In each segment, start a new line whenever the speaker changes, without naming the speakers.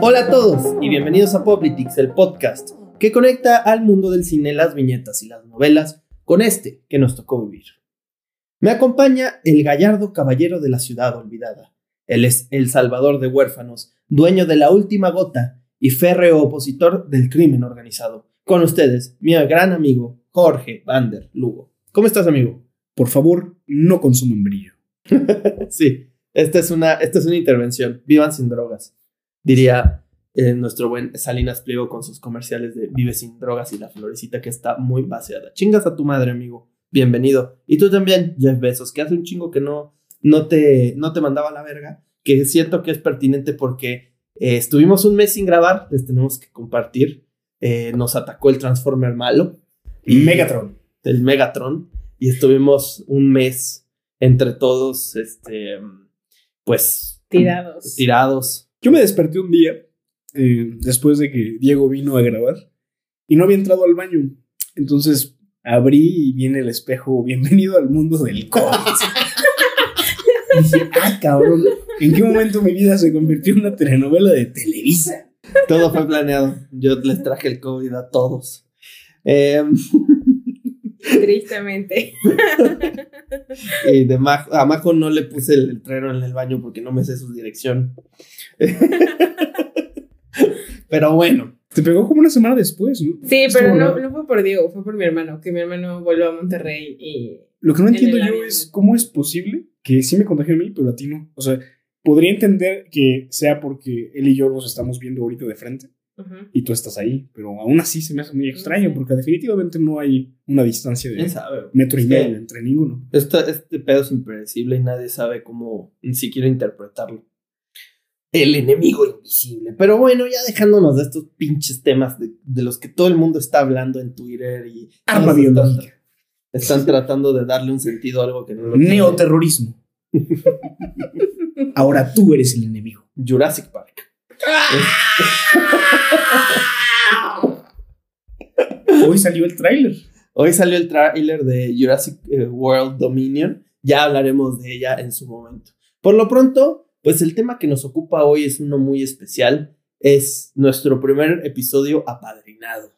Hola a todos y bienvenidos a Poplitics, el podcast que conecta al mundo del cine, las viñetas y las novelas con este que nos tocó vivir. Me acompaña el gallardo caballero de la ciudad olvidada. Él es el salvador de huérfanos, dueño de la última gota y férreo opositor del crimen organizado. Con ustedes, mi gran amigo Jorge Vander Lugo. ¿Cómo estás, amigo?
Por favor, no consuman brillo.
sí, esta es, una, esta es una intervención. Vivan sin drogas. Diría eh, nuestro buen Salinas Pliego con sus comerciales de Vive sin drogas y la florecita que está muy vaciada. Chingas a tu madre, amigo. Bienvenido. Y tú también, Jeff Bezos, que hace un chingo que no, no, te, no te mandaba a la verga, que siento que es pertinente porque eh, estuvimos un mes sin grabar, les tenemos que compartir. Eh, nos atacó el Transformer malo.
Y Megatron.
El Megatron. Y estuvimos un mes entre todos, este, pues...
Tirados.
Tirados.
Yo me desperté un día, eh, después de que Diego vino a grabar, y no había entrado al baño. Entonces abrí y viene el espejo, bienvenido al mundo del COVID. y dije, ah, cabrón, ¿en qué momento mi vida se convirtió en una telenovela de Televisa?
Todo fue planeado. Yo les traje el COVID a todos. Eh,
Tristemente.
y de Majo, a Majo no le puse el letrero en el baño porque no me sé su dirección. pero bueno.
Te pegó como una semana después, ¿no?
Sí, pero no, no, fue por Diego, fue por mi hermano, que mi hermano volvió a Monterrey y...
Lo que no entiendo yo es cómo es posible que sí me contagie a mí, pero a ti no. O sea, podría entender que sea porque él y yo nos estamos viendo ahorita de frente y tú estás ahí, pero aún así se me hace muy extraño porque definitivamente no hay una distancia de metro y medio entre ninguno.
este pedo es impredecible y nadie sabe cómo ni siquiera interpretarlo. El enemigo invisible. Pero bueno, ya dejándonos de estos pinches temas de, los que todo el mundo está hablando en Twitter y...
Arma biológica.
Están, tratando de darle un sentido a algo que no lo
Neoterrorismo. Ahora tú eres el enemigo.
Jurassic Park.
Hoy salió el tráiler.
Hoy salió el tráiler de Jurassic eh, World Dominion. Ya hablaremos de ella en su momento. Por lo pronto, pues el tema que nos ocupa hoy es uno muy especial. Es nuestro primer episodio apadrinado.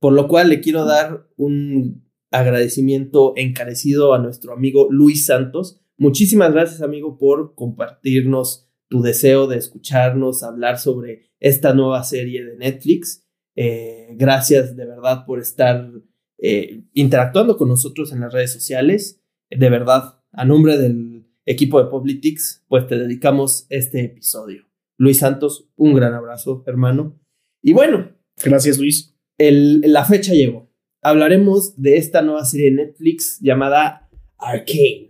Por lo cual le quiero dar un agradecimiento encarecido a nuestro amigo Luis Santos. Muchísimas gracias, amigo, por compartirnos tu deseo de escucharnos hablar sobre esta nueva serie de Netflix. Eh, gracias de verdad por estar eh, interactuando con nosotros en las redes sociales. De verdad, a nombre del equipo de Politics, pues te dedicamos este episodio. Luis Santos, un gran abrazo, hermano. Y bueno.
Gracias, Luis.
la fecha llegó. Hablaremos de esta nueva serie de Netflix llamada Arcane.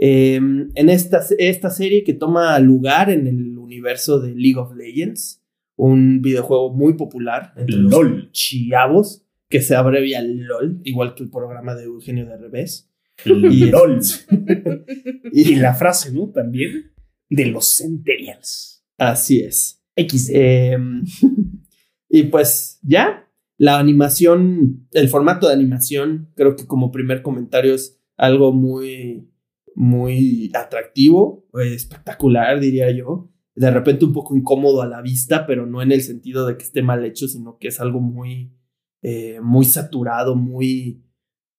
Em, en esta, esta serie que toma lugar en el universo de League of Legends, un videojuego muy popular
entre LOL.
los chiavos, que se abrevia LOL, igual que el programa de Eugenio de Revés.
Y LOL. y, la frase, ¿no? También de los Centennials.
Así es. X. Em, y pues ya, la animación, el formato de animación, creo que como primer comentario es algo muy muy atractivo, eh, espectacular, diría yo. De repente un poco incómodo a la vista, pero no en el sentido de que esté mal hecho, sino que es algo muy, eh, muy saturado, muy,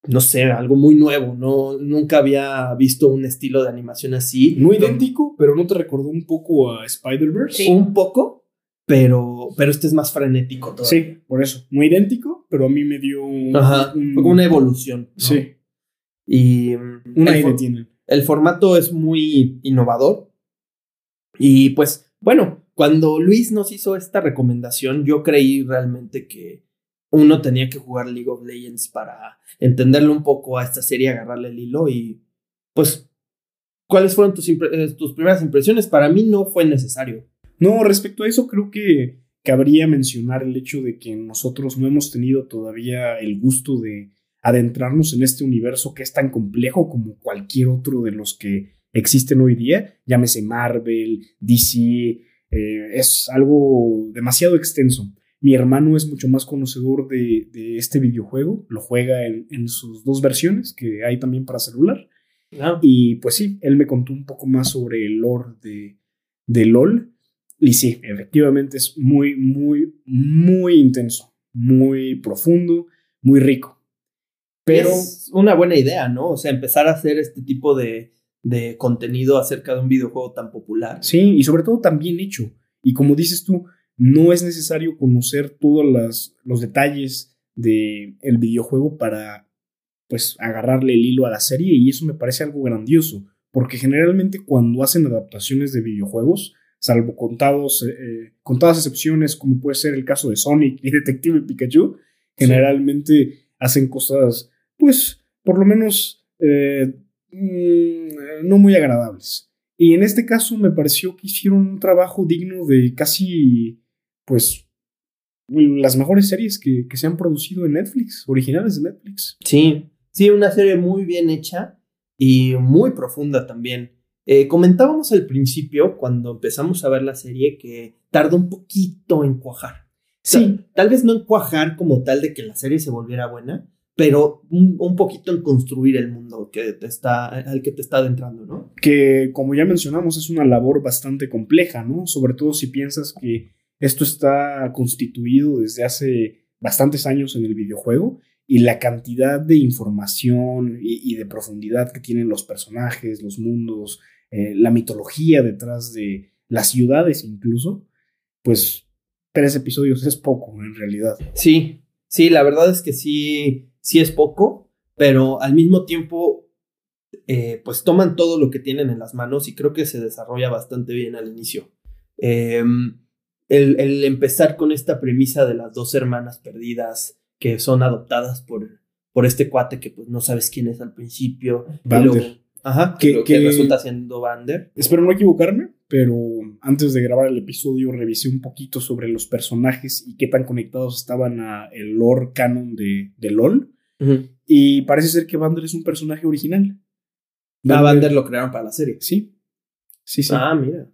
no sé, algo muy nuevo. No, nunca había visto un estilo de animación así.
No idéntico, pero ¿no te recordó un poco a Spider-Verse?
Un poco, pero, pero este es más frenético.
todo Sí, por eso. No idéntico, pero a mí me dio
una evolución.
Sí.
Y
un aire tiene.
El formato es muy innovador. Y pues, bueno, cuando Luis nos hizo esta recomendación, yo creí realmente que uno tenía que jugar League of Legends para entenderle un poco a esta serie, agarrarle el hilo y pues, ¿cuáles fueron tus, eh, tus primeras impresiones? Para mí no fue necesario.
No, respecto a eso creo que cabría mencionar el hecho de que nosotros no hemos tenido todavía el gusto de adentrarnos en este universo que es tan complejo como cualquier otro de los que existen hoy día, llámese Marvel, DC, eh, es algo demasiado extenso. Mi hermano es mucho más conocedor de, este videojuego, lo juega en, sus dos versiones que hay también para celular.
Ah,
Y pues sí, él me contó un poco más sobre el lore de, de LOL. Y sí, efectivamente es muy, muy, muy intenso, muy profundo, muy rico. Pero
es una buena idea, ¿no? O sea, empezar a hacer este tipo de, de contenido acerca de un videojuego tan popular.
sí, y sobre todo tan bien hecho. Y como dices tú, no es necesario conocer todos las- los detalles del el videojuego para pues agarrarle el hilo a la serie y eso me parece algo grandioso, porque generalmente cuando hacen adaptaciones de videojuegos, salvo contados, eh, contadas excepciones como puede ser el caso de Sonic y Detective Pikachu,
Sí.
generalmente hacen cosas pues por lo menos eh, mm, no muy agradables. Y en este caso me pareció que hicieron un trabajo digno de casi pues las mejores series que, que se han producido en Netflix, originales de Netflix.
Sí, sí, una serie muy bien hecha y muy profunda también. Eh, comentábamos al principio, cuando empezamos a ver la serie, que tardó un poquito en cuajar.
Sí.
Tal, tal vez no en cuajar como tal de que la serie se volviera buena, pero un, un poquito en construir el mundo que te está, al que te está adentrando, ¿no?
que como ya mencionamos es una labor bastante compleja, ¿no? Sobre todo si piensas que esto está constituido desde hace bastantes años en el videojuego y la cantidad de información y, y de profundidad que tienen los personajes, los mundos, eh, la mitología detrás de las ciudades incluso, pues tres episodios es poco en realidad.
Sí, sí, la verdad es que sí, sí es poco, pero al mismo tiempo, eh, pues toman todo lo que tienen en las manos y creo que se desarrolla bastante bien al inicio. Eh, el, el empezar con esta premisa de las dos hermanas perdidas que son adoptadas por, por este cuate que pues no sabes quién es al principio. y
Vander.
luego- ajá,
Que-
que, que
que-
resulta siendo Vander.
Espero no equivocarme, pero antes de grabar el episodio revisé un poquito sobre los personajes y qué tan conectados estaban a el lore canon de, de LOL. Y parece ser que Vander es un personaje original.
Ah, Vander lo crearon para la serie.
Sí. Sí, sí.
Ah, mira.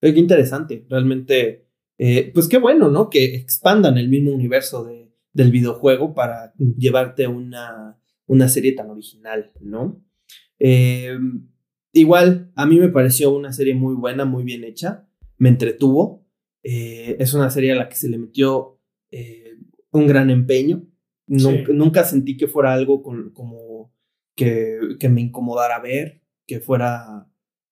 Qué interesante. Realmente, eh, pues qué bueno, ¿no? Que expandan el mismo universo de, del videojuego para llevarte una, una serie tan original, ¿no? Eh, igual, a mí me pareció una serie muy buena, muy bien hecha. Me entretuvo. Eh, es una serie a la que se le metió eh, un gran empeño. Nunca,
Sí.
nunca sentí que fuera algo con- como que, que me incomodara ver, que fuera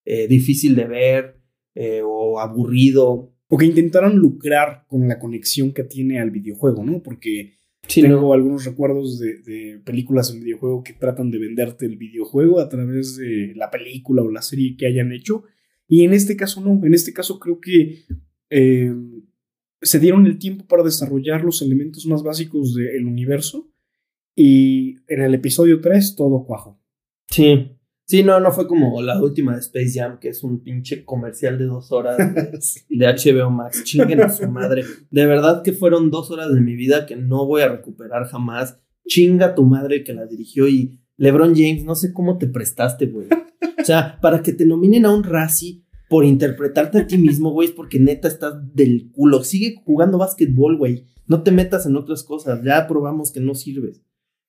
eh, difícil de ver eh, o aburrido.
O que intentaron lucrar con la conexión que tiene al videojuego, ¿no? Porque
Sí,
tengo
no.
algunos recuerdos de, de películas en videojuego que tratan de venderte el videojuego a través de la película o la serie que hayan hecho. Y en este caso no, en este caso creo que eh, se dieron el tiempo para desarrollar los elementos más básicos del universo. Y en el episodio 3 todo cuajo.
Sí. Sí, no, no fue como la última de Space Jam, que es un pinche comercial de dos horas de, de HBO Max. Chinguen a su madre. De verdad que fueron dos horas de mi vida que no voy a recuperar jamás. Chinga tu madre que la dirigió y LeBron James, no sé cómo te prestaste, güey. O sea, para que te nominen a un Razzie por interpretarte a ti mismo, güey, es porque neta estás del culo. Sigue jugando básquetbol, güey. No te metas en otras cosas. Ya probamos que no sirves.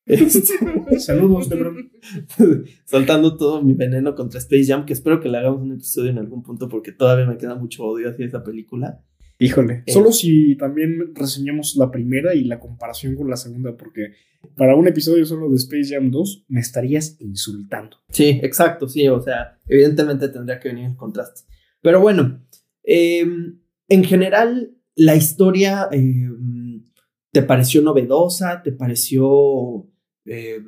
Este,
Saludos, Lebron.
soltando todo mi veneno contra Space Jam, que espero que le hagamos un episodio en algún punto porque todavía me queda mucho odio hacia esa película.
Híjole.
Eh.
Solo si también reseñamos la primera y la comparación con la segunda, porque para un episodio solo de Space Jam 2 me estarías insultando.
Sí, exacto, sí, o sea, evidentemente tendría que venir en contraste. Pero bueno, eh, en general, la historia eh, te pareció novedosa, te pareció eh,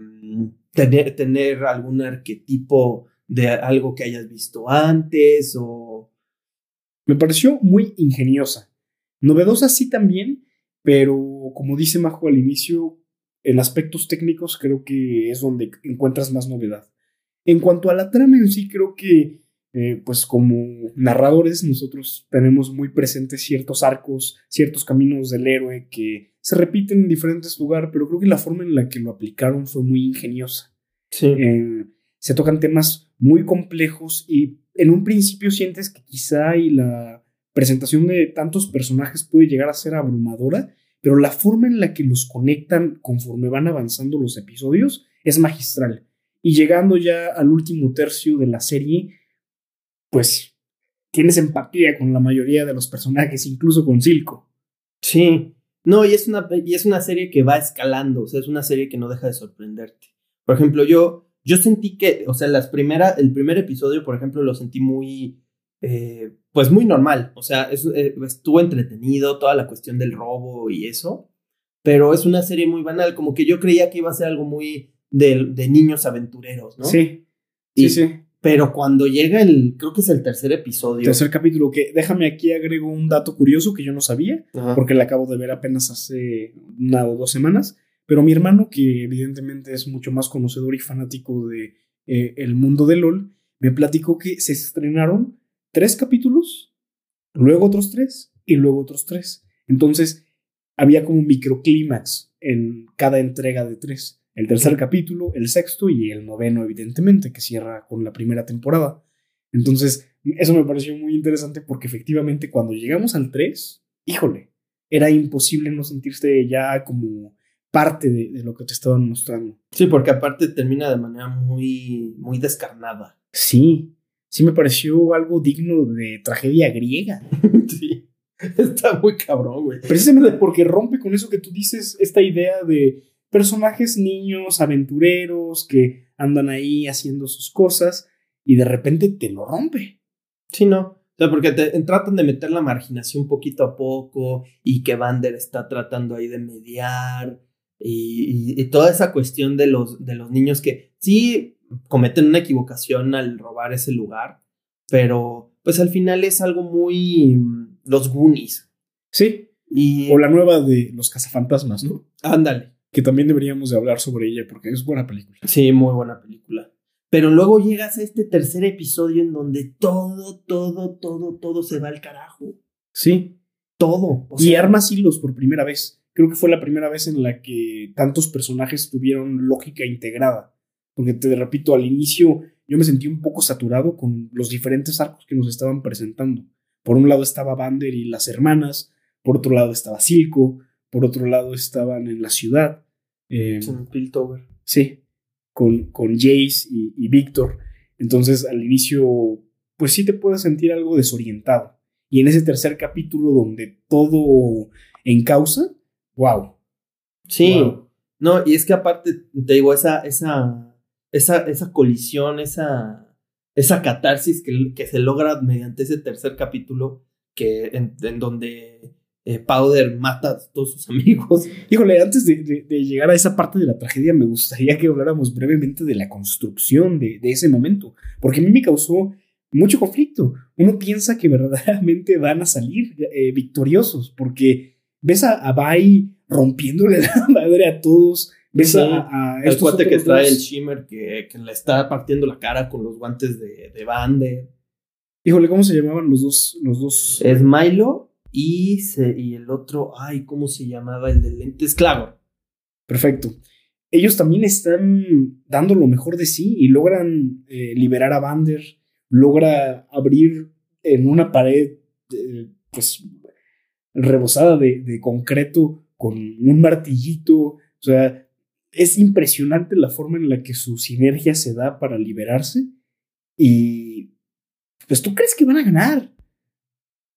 tener, tener algún arquetipo de algo que hayas visto antes o...
Me pareció muy ingeniosa. Novedosa sí también, pero como dice Majo al inicio, en aspectos técnicos creo que es donde encuentras más novedad. En cuanto a la trama en sí, creo que, eh, pues como narradores, nosotros tenemos muy presentes ciertos arcos, ciertos caminos del héroe que se repiten en diferentes lugares, pero creo que la forma en la que lo aplicaron fue muy ingeniosa.
Sí.
Eh, se tocan temas muy complejos y en un principio sientes que quizá y la presentación de tantos personajes puede llegar a ser abrumadora, pero la forma en la que los conectan conforme van avanzando los episodios es magistral. Y llegando ya al último tercio de la serie, pues tienes empatía con la mayoría de los personajes, incluso con Silco.
Sí. No, y es una, y es una serie que va escalando, o sea, es una serie que no deja de sorprenderte. Por ejemplo, yo, yo sentí que, o sea, las primera, el primer episodio, por ejemplo, lo sentí muy, eh, pues muy normal, o sea, eh, estuvo entretenido toda la cuestión del robo y eso, pero es una serie muy banal, como que yo creía que iba a ser algo muy de, de niños aventureros, ¿no?
Sí.
Y-
sí, sí.
Pero cuando llega el, creo que es el tercer episodio.
Tercer capítulo, que déjame aquí agrego un dato curioso que yo no sabía,
Ajá.
porque la acabo de ver apenas hace una o dos semanas, pero mi hermano, que evidentemente es mucho más conocedor y fanático de eh, el mundo de LOL, me platicó que se estrenaron tres capítulos, luego otros tres y luego otros tres. Entonces, había como un microclímax en cada entrega de tres. El tercer capítulo, el sexto y el noveno, evidentemente, que cierra con la primera temporada. Entonces, eso me pareció muy interesante porque efectivamente cuando llegamos al 3, híjole, era imposible no sentirse ya como parte de, de lo que te estaban mostrando.
Sí, porque aparte termina de manera muy, muy descarnada.
Sí, sí me pareció algo digno de tragedia griega.
sí. Está muy cabrón, güey.
Precisamente porque rompe con eso que tú dices, esta idea de personajes niños, aventureros, que andan ahí haciendo sus cosas y de repente te lo rompe.
Sí, no. O sea, porque te, tratan de meter la marginación poquito a poco y que Vander está tratando ahí de mediar y, y- y toda esa cuestión de los, de los niños que sí cometen una equivocación al robar ese lugar, pero pues al final es algo muy mm, los Goonies.
Sí.
Y
O la nueva de Los Cazafantasmas, ¿no?
ándale.
Que también deberíamos de hablar sobre ella porque es buena película.
Sí, muy buena película. Pero luego llegas a este tercer episodio en donde todo, todo, todo, todo se va al carajo.
Sí.
Todo. O
y armas hilos por primera vez. Creo que fue la primera vez en la que tantos personajes tuvieron lógica integrada. Porque te repito, al inicio yo me sentí un poco saturado con los diferentes arcos que nos estaban presentando. Por un lado estaba Vander y las hermanas, por otro lado estaba Silco, por otro lado estaban en la ciudad. eh,
Piltover.
Sí, con, con Jace y, y Víctor. Entonces, al inicio, pues sí te puedes sentir algo desorientado. Y en ese tercer capítulo donde todo encausa, wow.
Sí.
Wow.
No, y es que aparte, te digo, esa, esa, esa, esa colisión, esa, esa catarsis que, que se logra mediante ese tercer capítulo, que en, en donde eh, Powder mata a todos sus amigos.
Híjole, antes de, de- de llegar a esa parte de la tragedia, me gustaría que habláramos brevemente de la construcción de, de ese momento, porque a mí me causó mucho conflicto. Uno piensa que verdaderamente van a salir eh, victoriosos, porque ves a, a Bai rompiéndole la madre a todos, ves
Sí,
a, a
El
estos
cuate que trae el Shimmer que, que le está partiendo la cara con los guantes de, de Vander.
Híjole, ¿cómo se llamaban los dos? Los dos?
Es Milo y, se, y el otro, ay, ¿cómo se llamaba? El de lentes, Clavor.
Perfecto. Ellos también están dando lo mejor de sí y logran eh, liberar a Vander, logra abrir en una pared eh, pues rebosada de, de concreto con un martillito. O sea, es impresionante la forma en la que su sinergia se da para liberarse y pues tú crees que van a ganar.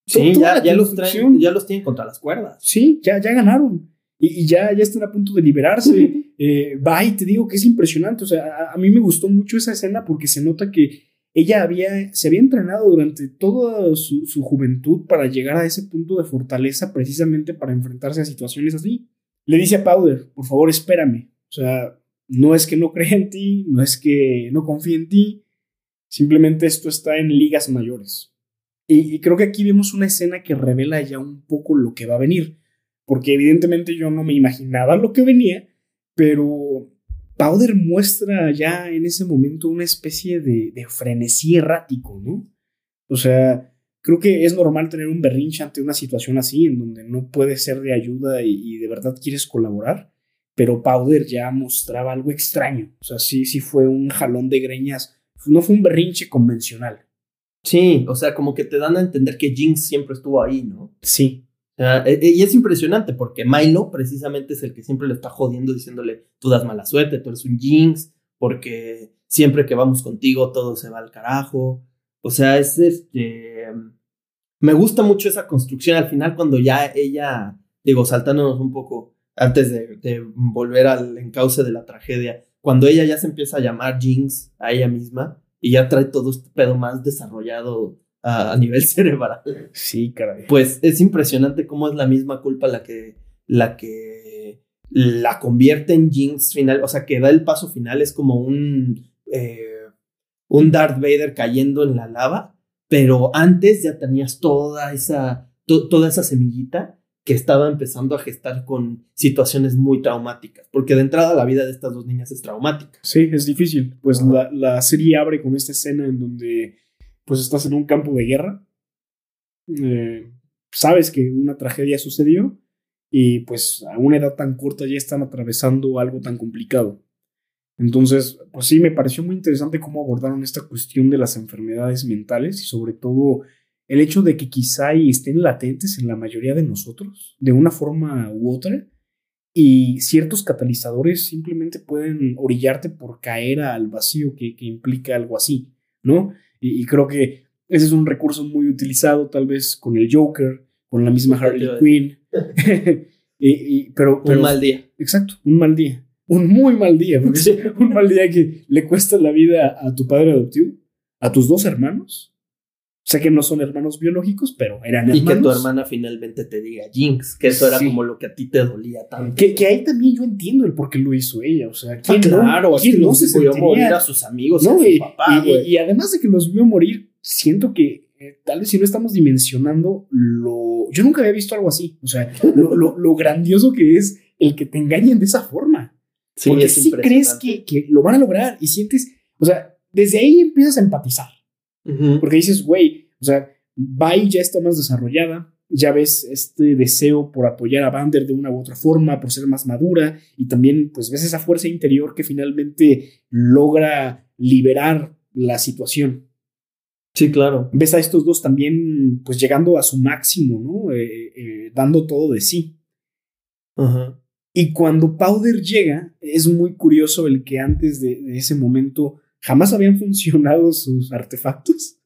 Sí,
Toda
ya, ya los traen, ya los tienen contra las cuerdas.
Sí, ya, ya ganaron. Y, y ya, ya están a punto de liberarse. Eh, bye, te digo que es impresionante. O sea, a, a mí me gustó mucho esa escena porque se nota que ella había, se había entrenado durante toda su, su juventud para llegar a ese punto de fortaleza precisamente para enfrentarse a situaciones así. Le dice a Powder, por favor, espérame. O sea, no es que no crea en ti, no es que no confíe en ti, simplemente esto está en ligas mayores. Y, y creo que aquí vemos una escena que revela ya un poco lo que va a venir, porque evidentemente yo no me imaginaba lo que venía, pero Powder muestra ya en ese momento una especie de, de frenesí errático, ¿no? O sea, creo que es normal tener un berrinche ante una situación así, en donde no puedes ser de ayuda y, y de verdad quieres colaborar, pero Powder ya mostraba algo extraño, o sea, sí, sí fue un jalón de greñas, no fue un berrinche convencional.
Sí, o sea, como que te dan a entender que Jinx siempre estuvo ahí, ¿no?
Sí,
E- e- y es impresionante porque Milo precisamente es el que siempre le está jodiendo diciéndole, tú das mala suerte, tú eres un Jinx, porque siempre que vamos contigo todo se va al carajo. O sea, es este... Me gusta mucho esa construcción al final cuando ya ella, digo, saltándonos un poco antes de, de volver al encauce de la tragedia, cuando ella ya se empieza a llamar Jinx a ella misma y ya trae todo este pedo más desarrollado a, nivel cerebral.
Sí, caray.
Pues es impresionante cómo es la misma culpa la que, la que la convierte en Jinx final, o sea, que da el paso final, es como un, eh, un Darth Vader cayendo en la lava, pero antes ya tenías toda esa, toda esa semillita que estaba empezando a gestar con situaciones muy traumáticas, porque de entrada la vida de estas dos niñas es traumática.
Sí, es difícil. Pues la, la, serie abre con esta escena en donde pues estás en un campo de guerra, eh, sabes que una tragedia sucedió y pues a una edad tan corta ya están atravesando algo tan complicado. Entonces, pues sí, me pareció muy interesante cómo abordaron esta cuestión de las enfermedades mentales y sobre todo el hecho de que quizá estén latentes en la mayoría de nosotros, de una forma u otra, y ciertos catalizadores simplemente pueden orillarte por caer al vacío que, que implica algo así, ¿no? Y, creo que ese es un recurso muy utilizado tal vez con el Joker, con la misma Harley Quinn. y, pero,
un mal día.
Exacto, un mal día. Un muy mal día, un mal día que le cuesta la vida a tu padre adoptivo, a tus dos hermanos. Sé que no son hermanos biológicos, pero eran hermanos.
Y que tu hermana finalmente te diga Jinx, que eso era como lo que a ti te dolía tanto.
Que, que, ahí también yo entiendo el por qué lo hizo ella. O sea,
¿quién claro, no, ¿quién no se sentiría? morir a sus amigos y a su papá,
y, y, además de que los vio morir, siento que eh, tal vez si no estamos dimensionando lo... Yo nunca había visto algo así. O sea, lo, lo, lo grandioso que es el que te engañen de esa forma. Sí, Porque sí crees que, que, lo van a lograr y sientes... O sea, desde ahí empiezas a empatizar. Porque dices, güey, o sea, Bai ya está más desarrollada, ya ves este deseo por apoyar a Vander de una u otra forma, por ser más madura, y también pues ves esa fuerza interior que finalmente logra liberar la situación.
Sí, claro.
Ves a estos dos también pues llegando a su máximo, ¿no? Eh, eh, dando todo de sí.
Ajá.
Y cuando Powder llega, es muy curioso el que antes de, de ese momento jamás habían funcionado sus artefactos.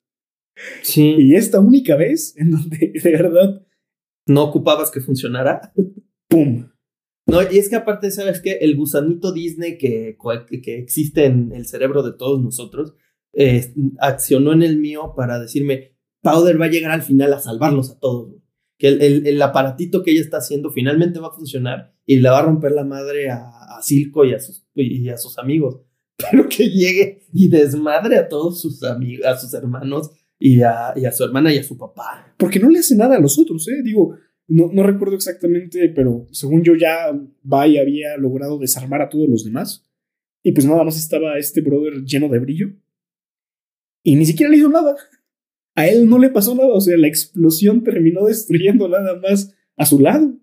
Sí.
Y esta única vez en donde de verdad
no ocupabas que funcionara.
¡Pum!
No, y es que aparte, ¿sabes qué? El gusanito Disney que, que existe en el cerebro de todos nosotros eh, accionó en el mío para decirme, Powder va a llegar al final a salvarlos a todos. Que el, el, aparatito que ella está haciendo finalmente va a funcionar y le va a romper la madre a, a Silco y a, sus, y a sus amigos. Pero que llegue y desmadre a todos sus amigos, a sus hermanos y a, y a, su hermana y a su papá.
Porque no le hace nada a los otros, ¿eh? Digo, no, no recuerdo exactamente, pero según yo ya Bai había logrado desarmar a todos los demás. Y pues nada más estaba este brother lleno de brillo. Y ni siquiera le hizo nada. A él no le pasó nada, o sea, la explosión terminó destruyendo nada más a su lado.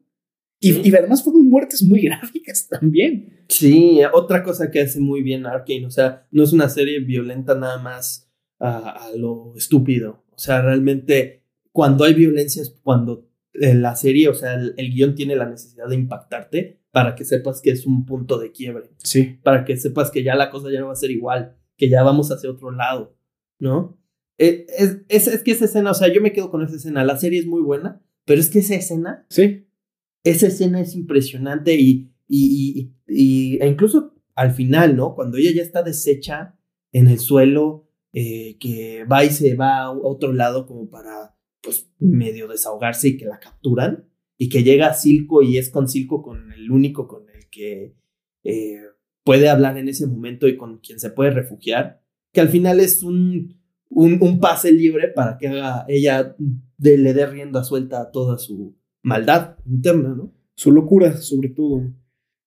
Y, y además fueron muertes muy gráficas también.
Sí, otra cosa que hace muy bien Arkane, o sea, no es una serie violenta nada más a, lo estúpido. O sea, realmente cuando hay violencia es cuando la serie, o sea, el, guion tiene la necesidad de impactarte para que sepas que es un punto de quiebre.
Sí.
Para que sepas que ya la cosa ya no va a ser igual, que ya vamos hacia otro lado, ¿no? Eh, es, es, es, que esa escena, o sea, yo me quedo con esa escena. La serie es muy buena, pero es que esa escena.
Sí.
Esa escena es impresionante y, y, y, e incluso al final, ¿no? Cuando ella ya está deshecha en el suelo, eh, que va y se va a otro lado como para, pues, medio desahogarse y que la capturan, y que llega a Silco y es con Silco con el único con el que eh, puede hablar en ese momento y con quien se puede refugiar, que al final es un, un, pase libre para que haga, ella le dé rienda suelta a toda su maldad interna, ¿no?
Su locura, sobre todo.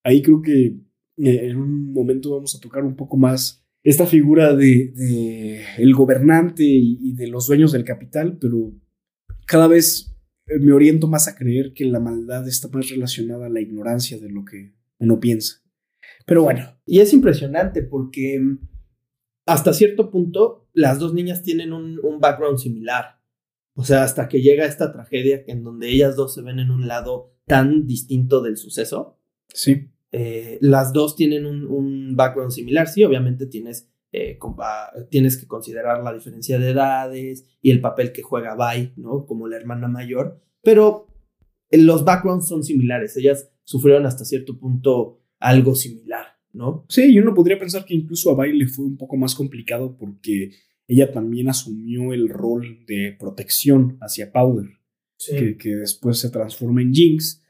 Ahí creo que eh, en un momento vamos a tocar un poco más esta figura de, el gobernante y, de los dueños del capital, pero cada vez eh, me oriento más a creer que la maldad está más relacionada a la ignorancia de lo que uno piensa. Pero bueno.
Y es impresionante porque mm, hasta cierto punto las dos niñas tienen un, un background similar. O sea, hasta que llega esta tragedia en donde ellas dos se ven en un lado tan distinto del suceso.
Sí.
eh, las dos tienen un, un, background similar. Sí, obviamente tienes, eh, tienes que considerar la diferencia de edades y el papel que juega Bai, ¿no? Como la hermana mayor, pero los backgrounds son similares. Ellas sufrieron hasta cierto punto algo similar, ¿no?
Sí, y uno podría pensar que incluso a Bai le fue un poco más complicado porque ella también asumió el rol de protección hacia Powder, que, que, después se transforma en Jinx.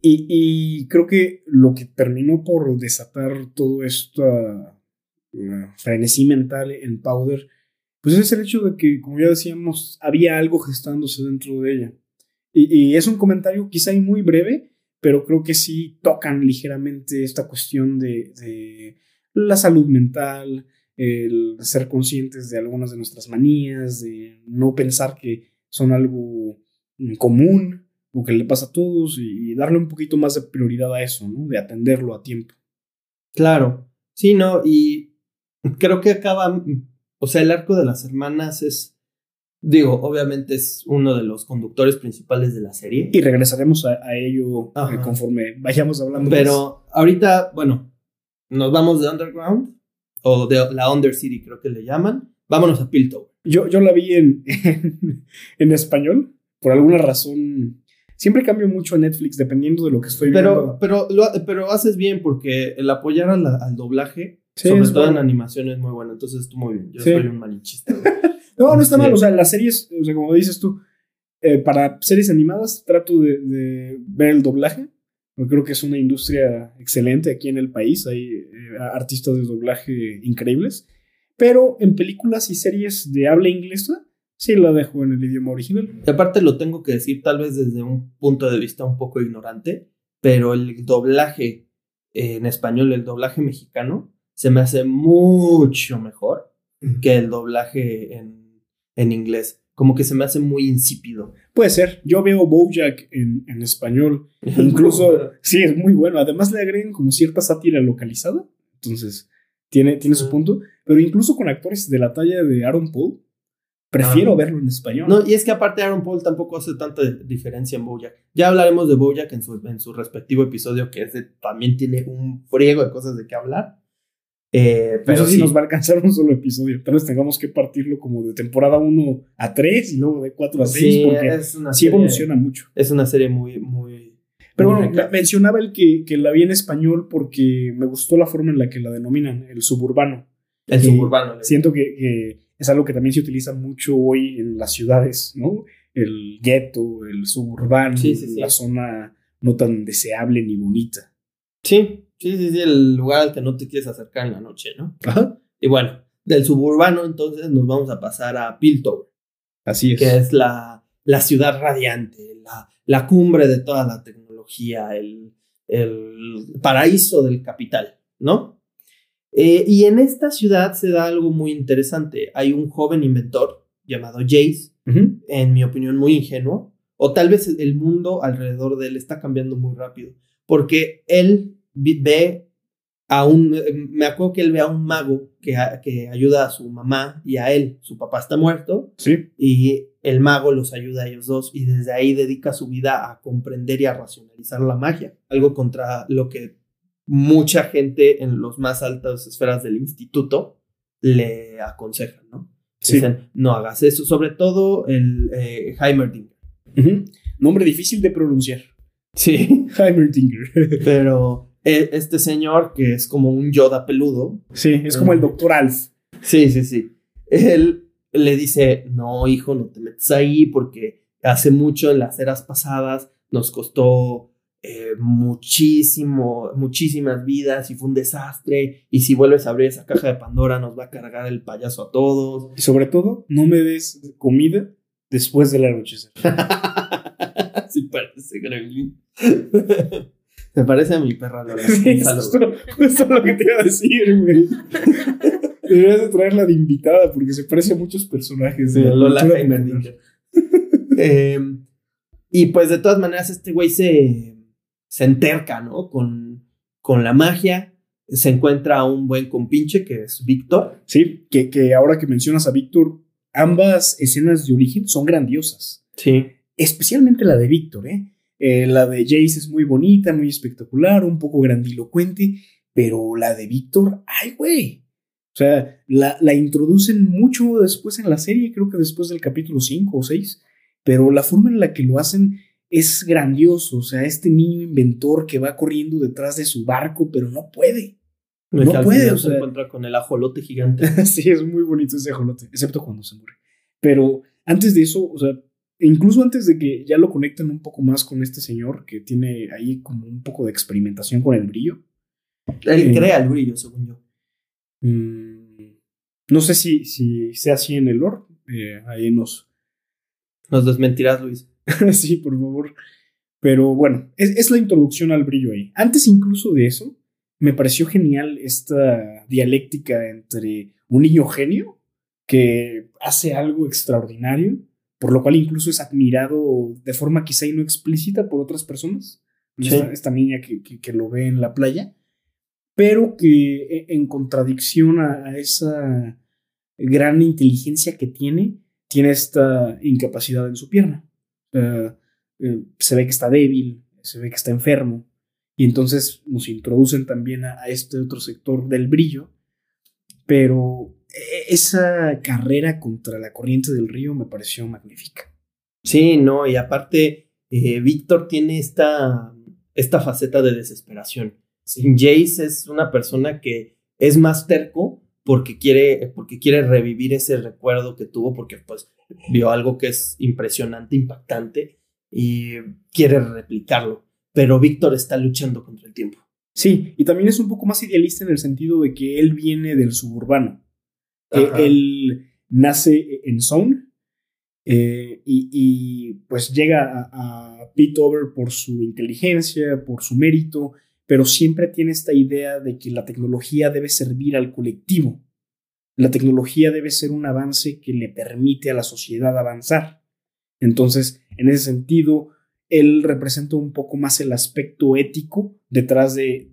Y, y, creo que lo que terminó por desatar todo esta uh, frenesí mental en Powder, pues es el hecho de que, como ya decíamos, había algo gestándose dentro de ella. Y, y es un comentario quizá muy breve, pero creo que sí tocan ligeramente esta cuestión de, de la salud mental, el ser conscientes de algunas de nuestras manías, de no pensar que son algo común o que le pasa a todos y darle un poquito más de prioridad a eso, ¿no? De atenderlo a tiempo.
Claro, sí, ¿no? Y creo que acaba, o sea, el arco de las hermanas es, digo, obviamente es uno de los conductores principales de la serie.
Y regresaremos a, ello eh, conforme vayamos hablando.
Pero ahorita, bueno, nos vamos de Underground o de la Undercity creo que le llaman. Vámonos a Piltover.
Yo, yo la vi en, en, español, por alguna razón. Siempre cambio mucho a Netflix dependiendo de lo que estoy
viendo. Pero, pero haces bien porque el apoyar al doblaje, sobre todo en animación, es muy bueno. Entonces tú muy bien. Yo soy un manichista.
no, no está mal. O sea, las series, o sea, como dices tú, eh, para series animadas trato de, de ver el doblaje creo que es una industria excelente aquí en el país. Hay eh, artistas de doblaje increíbles. Pero en películas y series de habla inglesa, sí la dejo en el idioma original.
Y aparte lo tengo que decir tal vez desde un punto de vista un poco ignorante, pero el doblaje en español, el doblaje mexicano, se me hace mucho mejor que el doblaje en, en inglés como que se me hace muy insípido.
Puede ser. Yo veo Bojack en, en español. Incluso, sí, es muy bueno. Además le agregan como cierta sátira localizada. Entonces, tiene, tiene su punto. Pero incluso con actores de la talla de Aaron Paul, prefiero verlo en español.
No, y es que aparte Aaron Paul tampoco hace tanta diferencia en Bojack. Ya hablaremos de Bojack en su, en su respectivo episodio, que es también tiene un friego de cosas de qué hablar.
Eh, pero no sé si nos va a alcanzar un solo episodio. Tal vez tengamos que partirlo como de temporada 1 a 3 y luego de 4 a 6 sí, porque sí evoluciona mucho.
Es una serie muy, muy...
Pero bueno, mencionaba el que, que, la vi en español porque me gustó la forma en la que la denominan, el suburbano.
El suburbano.
Siento que, que, es algo que también se utiliza mucho hoy en las ciudades, ¿no? El gueto, el suburbano, la zona no tan deseable ni bonita.
Sí, Sí, sí, sí, el lugar al que no te quieres acercar en la noche, ¿no? Ajá. Y bueno, del suburbano entonces nos vamos a pasar a Piltover.
Así es.
Que es la, la ciudad radiante, la, la cumbre de toda la tecnología, el, el paraíso del capital, ¿no? Eh, y en esta ciudad se da algo muy interesante. Hay un joven inventor llamado Jace, en mi opinión muy ingenuo, o tal vez el mundo alrededor de él está cambiando muy rápido, porque él ve a un, me acuerdo que él ve a un mago que, que ayuda a su mamá y a él, su papá está muerto,
sí.
y el mago los ayuda a ellos dos y desde ahí dedica su vida a comprender y a racionalizar la magia, algo contra lo que mucha gente en los más altas esferas del instituto le aconsejan, ¿no? Dicen, no hagas eso, sobre todo el eh, Heimerdinger.
Nombre difícil de pronunciar.
Sí.
Heimerdinger.
Pero este señor que es como un Yoda peludo.
Sí, es como el eh, doctor Alf.
Sí, sí, sí. Él le dice, no, hijo, no te metes ahí porque hace mucho en las eras pasadas nos costó eh, muchísimo, muchísimas vidas y fue un desastre. Y si vuelves a abrir esa caja de Pandora nos va a cargar el payaso a todos.
Y sobre todo, no me des comida después del anochecer.
sí parece Gremlin. Me parece a mi perra Lola.
Eso es lo que te iba a decir, güey. Deberías de traerla de invitada porque se parece a muchos personajes.
De Lola Heimerdinger. eh, y pues de todas maneras este güey se, se enterca, ¿no? Con, con la magia. Se encuentra a un buen compinche que es Víctor.
Sí, que, que ahora que mencionas a Víctor, ambas escenas de origen son grandiosas.
Sí.
Especialmente la de Víctor, ¿eh? Eh, la de Jace es muy bonita, muy espectacular, un poco grandilocuente, pero la de Víctor, ay, güey. O sea, la, la, introducen mucho después en la serie, creo que después del capítulo 5 o 6, pero la forma en la que lo hacen es grandioso. O sea, este niño inventor que va corriendo detrás de su barco, pero no puede.
No puede. O sea, se encuentra con el ajolote gigante.
sí, es muy bonito ese ajolote, excepto cuando se muere. Pero antes de eso, o sea, incluso antes de que ya lo conecten un poco más con este señor que tiene ahí como un poco de experimentación con el brillo.
Él eh, crea el brillo, según yo.
Mm, no sé si, si sea así en el lore. Eh, ahí nos.
Nos desmentirás, Luis.
sí, por favor. Pero bueno, es, es, la introducción al brillo ahí. Antes incluso de eso, me pareció genial esta dialéctica entre un niño genio que hace algo extraordinario, por lo cual incluso es admirado de forma quizá y no explícita por otras personas. Esta, niña que, que, lo ve en la playa, pero que e, en contradicción a, esa gran inteligencia que tiene, tiene esta incapacidad en su pierna. Eh, se ve que está débil, se ve que está enfermo, y entonces nos introducen también a, este otro sector del brillo, pero esa carrera contra la corriente del río me pareció magnífica.
Sí, no, y aparte, eh, Víctor tiene esta, esta faceta de desesperación. Jace es una persona que es más terco porque quiere, porque quiere revivir ese recuerdo que tuvo, porque pues vio algo que es impresionante, impactante, y quiere replicarlo pero Víctor está luchando contra el tiempo.
Sí, y también es un poco más idealista en el sentido de que él viene del suburbano. Él nace en Zone eh, y, pues llega a, a Pitover por su inteligencia, por su mérito, pero siempre tiene esta idea de que la tecnología debe servir al colectivo. La tecnología debe ser un avance que le permite a la sociedad avanzar. Entonces, en ese sentido, él representa un poco más el aspecto ético detrás de,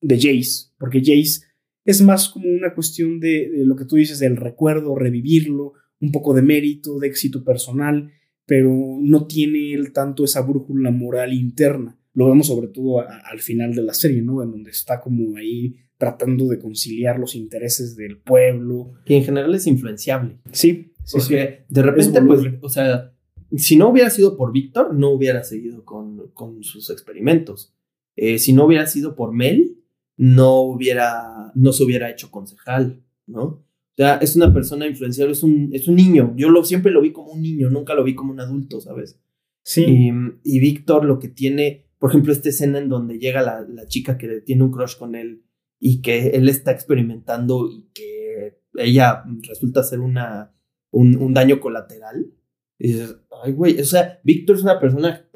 de, Jace, porque Jace es más como una cuestión de, lo que tú dices, del recuerdo, revivirlo, un poco de mérito, de éxito personal, pero no tiene él tanto esa brújula moral interna. Lo vemos sobre todo al final de la serie, ¿no? En donde está como ahí tratando de conciliar los intereses del pueblo.
Que en general es influenciable.
Sí,
sí, sí. de repente, pues, o sea, si no hubiera sido por Víctor, no hubiera seguido con, con sus experimentos. Eh, si no hubiera sido por Mel, no hubiera, no se hubiera hecho concejal, ¿no? O sea, es una persona influenciable, es un, es un niño. Yo lo, siempre lo vi como un niño, nunca lo vi como un adulto, ¿sabes?
Sí.
Y, y Víctor lo que tiene, por ejemplo, esta escena en donde llega la, la chica que tiene un crush con él y que él está experimentando y que ella resulta ser una, un, un daño colateral. Y dices, ay, güey, o sea, Víctor es una persona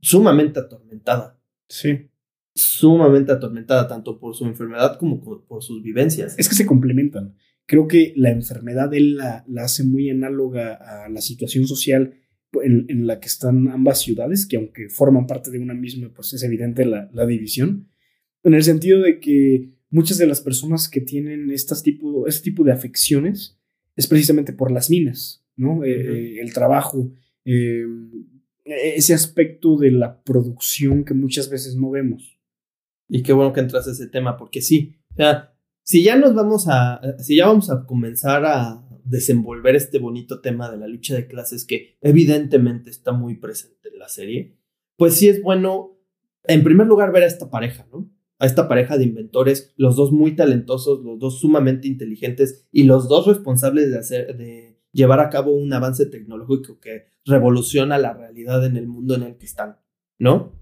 sumamente atormentada.
Sí.
Sumamente atormentada, tanto por su enfermedad como por sus vivencias.
Es que se complementan. Creo que la enfermedad él la, hace muy análoga a la situación social en, la que están ambas ciudades, que aunque forman parte de una misma, pues es evidente la, la división. En el sentido de que muchas de las personas que tienen estas tipo, este tipo de afecciones es precisamente por las minas, ¿no? Eh, eh, el trabajo, eh, ese aspecto de la producción que muchas veces no vemos.
Y qué bueno que entras a ese tema, porque sí, o sea, si ya nos vamos a, si ya vamos a comenzar a desenvolver este bonito tema de la lucha de clases que evidentemente está muy presente en la serie, pues sí es bueno, en primer lugar, ver a esta pareja, ¿no? A esta pareja de inventores, los dos muy talentosos, los dos sumamente inteligentes y los dos responsables de hacer, de llevar a cabo un avance tecnológico que revoluciona la realidad en el mundo en el que están, ¿no?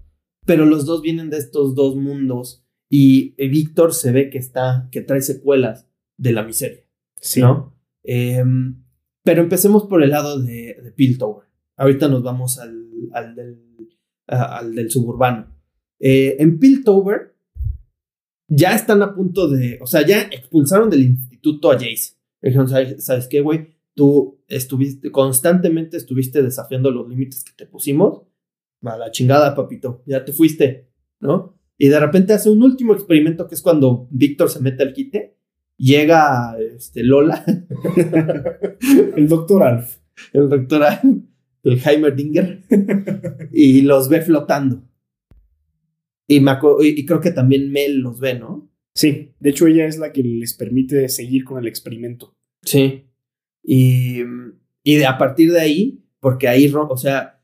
Pero los dos vienen de estos dos mundos y Víctor se ve que está, que trae secuelas de la miseria,
sí.
¿no? Em, pero empecemos por el lado de, de Piltover. Ahorita nos vamos al, al, del, al del suburbano. Eh, en Piltover ya están a punto de, o sea, ya expulsaron del instituto a Jace. Dijeron, ¿sabes, ¿sabes qué, güey? tú estuviste, constantemente estuviste desafiando los límites que te pusimos, a la chingada, papito, ya te fuiste, ¿no? Y de repente hace un último experimento que es cuando Víctor se mete al quite, llega este, Lola,
el doctor Alf.
El doctor Alf. el Heimerdinger, y los ve flotando. Y, y creo que también Mel los ve, ¿no?
Sí, de hecho ella es la que les permite seguir con el experimento.
Sí. Y, y de, a partir de ahí, porque ahí, o sea,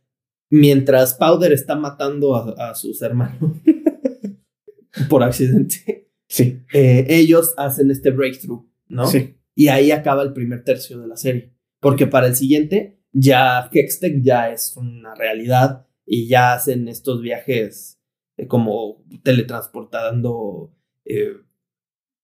mientras Powder está matando a, a sus hermanos por accidente,
Sí,
eh, ellos hacen este breakthrough, ¿no?
sí.
Y ahí acaba el primer tercio de la serie. Porque para el siguiente, ya Hextech ya es una realidad y ya hacen estos viajes eh, como teletransportando. eh,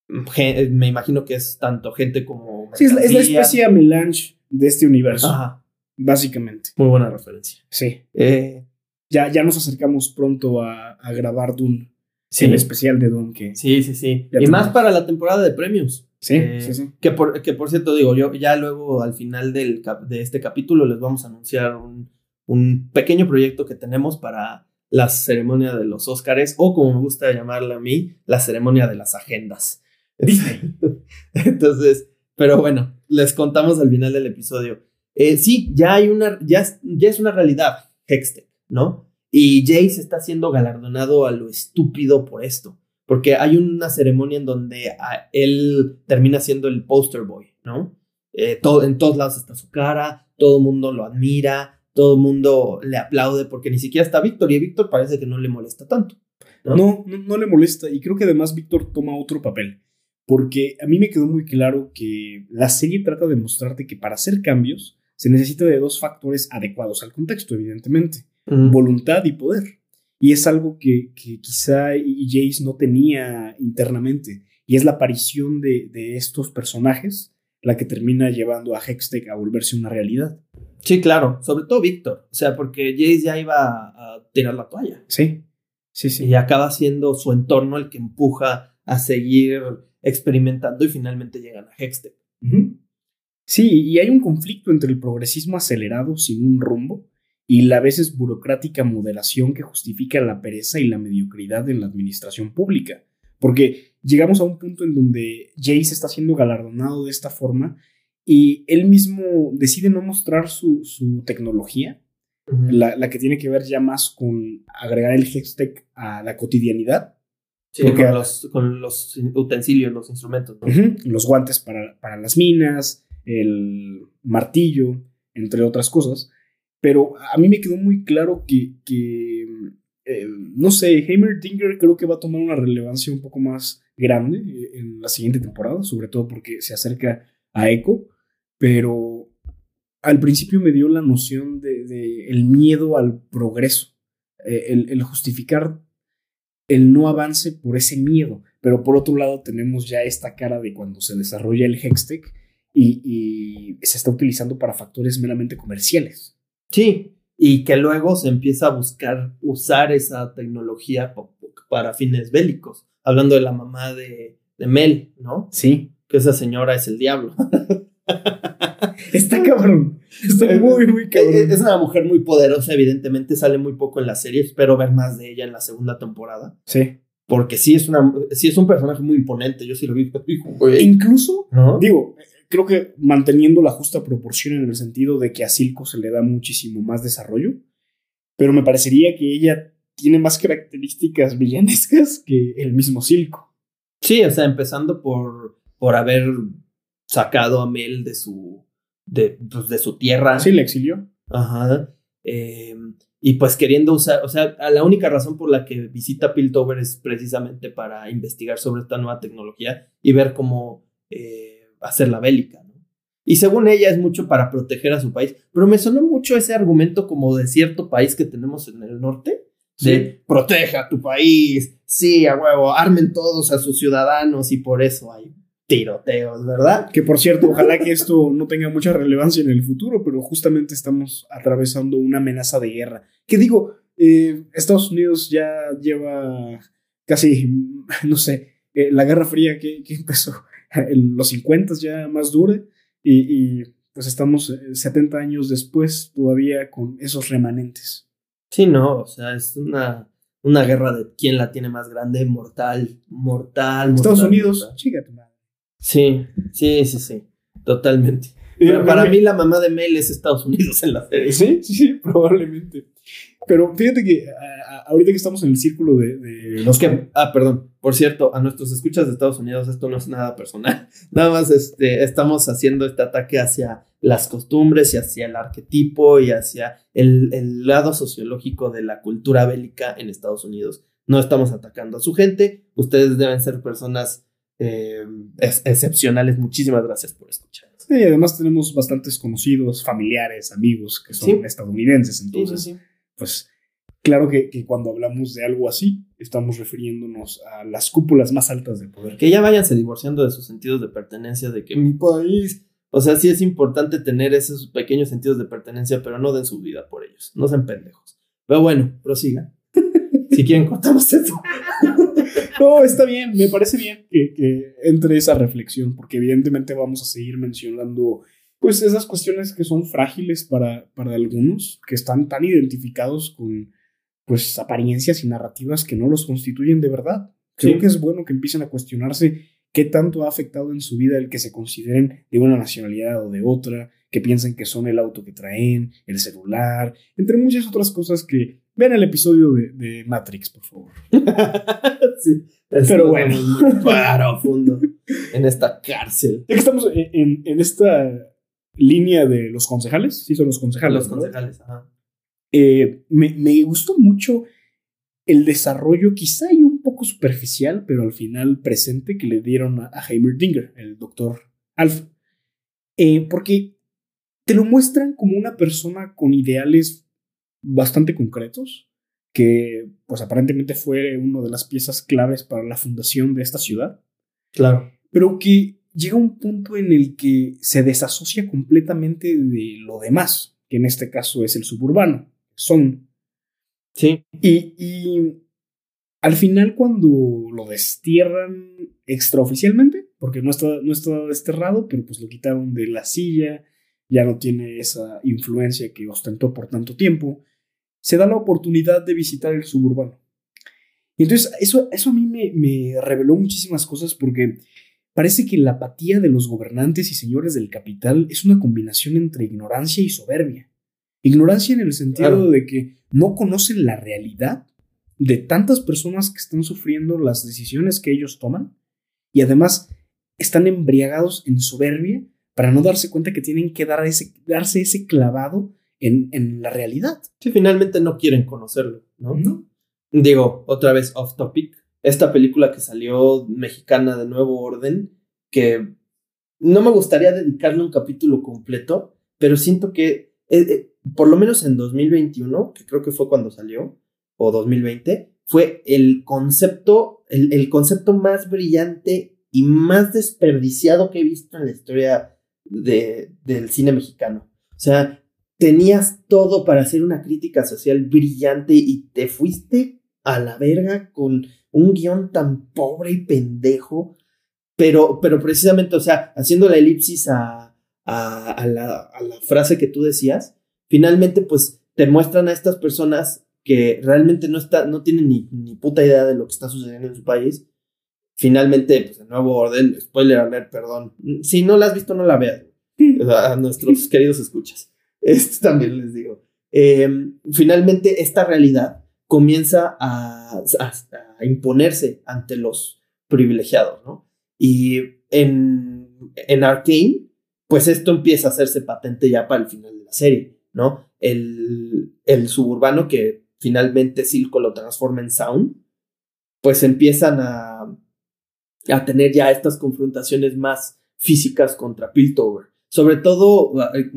me imagino que es tanto gente como.
Sí, es la, es la
mercancía.
especie melange de este universo,
Ajá,
básicamente.
muy buena referencia.
Sí.
Eh,
Ya, ya nos acercamos pronto a, a grabar Dune,
sí,
el especial de Dune que...
sí, sí, sí. Y más para la temporada de premios.
Sí,
Eh,
sí, sí.
Que por, que por cierto, digo, yo ya luego al final del cap- de este capítulo les vamos a anunciar un, un pequeño proyecto que tenemos para la ceremonia de los Óscares, o como me gusta llamarla a mí, la ceremonia de las agendas. Entonces, pero bueno, les contamos al final del episodio. Eh, sí, ya hay una, ya, ya es una realidad, Hextech, ¿no? Y Jace está siendo galardonado a lo estúpido por esto porque hay una ceremonia en donde él termina siendo el poster boy, ¿no? Eh, todo, en todos lados está su cara, todo el mundo lo admira, todo el mundo le aplaude porque ni siquiera está Víctor y Víctor parece que no le molesta tanto. ¿no?
No, no, no le molesta. Y creo que además Víctor toma otro papel. Porque a mí me quedó muy claro que la serie trata de mostrarte que para hacer cambios se necesita de dos factores adecuados al contexto, evidentemente. Voluntad y poder. Y es algo que, que quizá y Jace no tenía internamente. Y es la aparición de, de estos personajes la que termina llevando a Hextech a volverse una realidad.
Sí, claro, sobre todo Víctor, o sea, porque Jace ya iba a, tirar la toalla
Sí, sí, sí.
y acaba siendo su entorno el que empuja a seguir experimentando y finalmente llegan a Hextech.
Ujú. Sí, y hay un conflicto entre el progresismo acelerado sin un rumbo y la a veces burocrática moderación que justifica la pereza y la mediocridad en la administración pública. Porque llegamos a un punto en donde Jace está siendo galardonado de esta forma y él mismo decide no mostrar su, su tecnología, la, la que tiene que ver ya más con agregar el Hextech a la cotidianidad.
Sí,
Porque-
con, los, con los utensilios, los instrumentos.
Los guantes para, para las minas, el martillo, entre otras cosas. Pero a mí me quedó muy claro que, que, eh, no sé, Heimerdinger creo que va a tomar una relevancia un poco más grande eh, en la siguiente temporada, sobre todo porque se acerca a Echo, pero al principio me dio la noción de, de el miedo al progreso, eh, el, el justificar el no avance por ese miedo. Pero por otro lado tenemos ya esta cara de cuando se desarrolla el Hextech y, y se está utilizando para factores meramente comerciales.
Sí, y que luego se empieza a buscar usar esa tecnología para fines bélicos. Hablando de la mamá de, de Mel, ¿no?
Sí.
Que esa señora es el diablo.
Está cabrón. Está muy, muy cabrón.
Es una mujer muy poderosa, evidentemente sale muy poco en la serie. Espero ver más de ella en la segunda temporada.
Sí.
Porque sí es, una, sí es un personaje muy imponente. Yo sí lo vi.
incluso,
¿No?
digo, creo que manteniendo la justa proporción en el sentido de que a Silco se le da muchísimo más desarrollo, pero me parecería que ella tiene más características villanescas que el mismo Silco.
Sí, o sea, empezando por, por haber sacado a Mel de su, de, pues, de su tierra.
Sí, le exilió.
Ajá. Eh, y pues queriendo usar, o sea, la única razón por la que visita Piltover es precisamente para investigar sobre esta nueva tecnología y ver cómo eh, hacerla bélica, ¿no? Y según ella es mucho para proteger a su país, pero me sonó mucho ese argumento como de cierto país que tenemos en el norte, de proteja a tu país, sí, a huevo, armen todos a sus ciudadanos y por eso hay tiroteos, ¿verdad?
Que por cierto, ojalá que esto no tenga mucha relevancia en el futuro, pero justamente estamos atravesando una amenaza de guerra. Que digo, eh, Estados Unidos ya lleva casi, no sé, eh, la Guerra Fría que, que empezó los 50 ya más dura y, y, pues estamos eh, 70 años después todavía con esos remanentes.
Sí, no, o sea, es una, una guerra de quién la tiene más grande, mortal, mortal.
Estados
mortal,
Unidos, tu madre.
Sí, sí, sí, sí, totalmente. Pero para mí la mamá de Mel es Estados Unidos en la serie.
Sí, sí, sí, probablemente. Pero fíjate que a- a- ahorita que estamos en el círculo de, de los
Que, ah, perdón. Por cierto, a nuestros escuchas de Estados Unidos, esto no es nada personal. Nada más este, estamos haciendo este ataque hacia las costumbres y hacia el arquetipo y hacia el, el lado sociológico de la cultura bélica en Estados Unidos. No estamos atacando a su gente. Ustedes deben ser personas eh, ex- excepcionales. Muchísimas gracias por escucharnos.
Sí, además tenemos bastantes conocidos, familiares, amigos que son
Sí.
estadounidenses. Entonces, pues claro que, que cuando hablamos de algo así, estamos refiriéndonos a las cúpulas más altas del poder.
Que ya váyanse divorciando de sus sentidos de pertenencia, de que mi país. O sea, sí es importante tener esos pequeños sentidos de pertenencia, pero no den su vida por ellos. No sean pendejos. Pero bueno, prosigan. si quieren, cortamos eso.
No, está bien, me parece bien que, que entre esa reflexión, porque evidentemente vamos a seguir mencionando pues esas cuestiones que son frágiles para, para algunos, que están tan identificados con pues apariencias y narrativas que no los constituyen de verdad. Creo
Sí.
que es bueno que empiecen a cuestionarse qué tanto ha afectado en su vida el que se consideren de una nacionalidad o de otra, que piensen que son el auto que traen, el celular, entre muchas otras cosas que vean el episodio de, de Matrix, por favor.
sí,
Pero bueno.
estamos muy profundo en esta cárcel.
Ya que estamos en, en- en esta línea de los concejales, sí son los concejales.
Los
¿no?
concejales, ajá.
Eh, me, me gustó mucho el desarrollo, quizá y un poco superficial, pero al final presente que le dieron a, a Heimerdinger, el doctor Alf. Eh, porque te lo muestran como una persona con ideales bastante concretos, que pues aparentemente fue una de las piezas claves para la fundación de esta ciudad
Claro.
pero que llega un punto en el que se desasocia completamente de lo demás, que en este caso es el suburbano, son.
Sí.
Y, y al final cuando lo destierran extraoficialmente, porque no está, no está desterrado, pero pues lo quitaron de la silla, ya no tiene esa influencia que ostentó por tanto tiempo, se da la oportunidad de visitar el suburbano. Y entonces eso, eso a mí me, me reveló muchísimas cosas porque parece que la apatía de los gobernantes y señores del capital es una combinación entre ignorancia y soberbia. Ignorancia en el sentido
Claro.
de que no conocen la realidad de tantas personas que están sufriendo las decisiones que ellos toman y además están embriagados en soberbia para no darse cuenta que tienen que dar ese, darse ese clavado en, en la realidad.
Sí, finalmente no quieren conocerlo, ¿no?
¿No?
Digo, otra vez off topic. Esta película que salió mexicana de Nuevo Orden, que no me gustaría dedicarle un capítulo completo, pero siento que, eh, eh, por lo menos en 2021, que creo que fue cuando salió, o 2020, fue el concepto, el, el concepto más brillante y más desperdiciado que he visto en la historia de, del cine mexicano. O sea, tenías todo para hacer una crítica social brillante y te fuiste a la verga con un guion tan pobre y pendejo. Pero, pero precisamente, o sea, haciendo la elipsis a, a, a la, a la frase que tú decías, finalmente, pues te muestran a estas personas que realmente no, está, no tienen ni, ni puta idea de lo que está sucediendo en su país. Finalmente, pues el nuevo orden, spoiler alert, perdón. Si no la has visto, no la veas. A nuestros queridos escuchas. Este también les digo. Eh, finalmente, esta realidad comienza a, a, imponerse ante los privilegiados, ¿no? Y en, en Arkane, pues esto empieza a hacerse patente ya para el final de la serie, ¿no? El, el suburbano que finalmente Silco lo transforma en Sound, pues empiezan a, a tener ya estas confrontaciones más físicas contra Piltover. Sobre todo eh,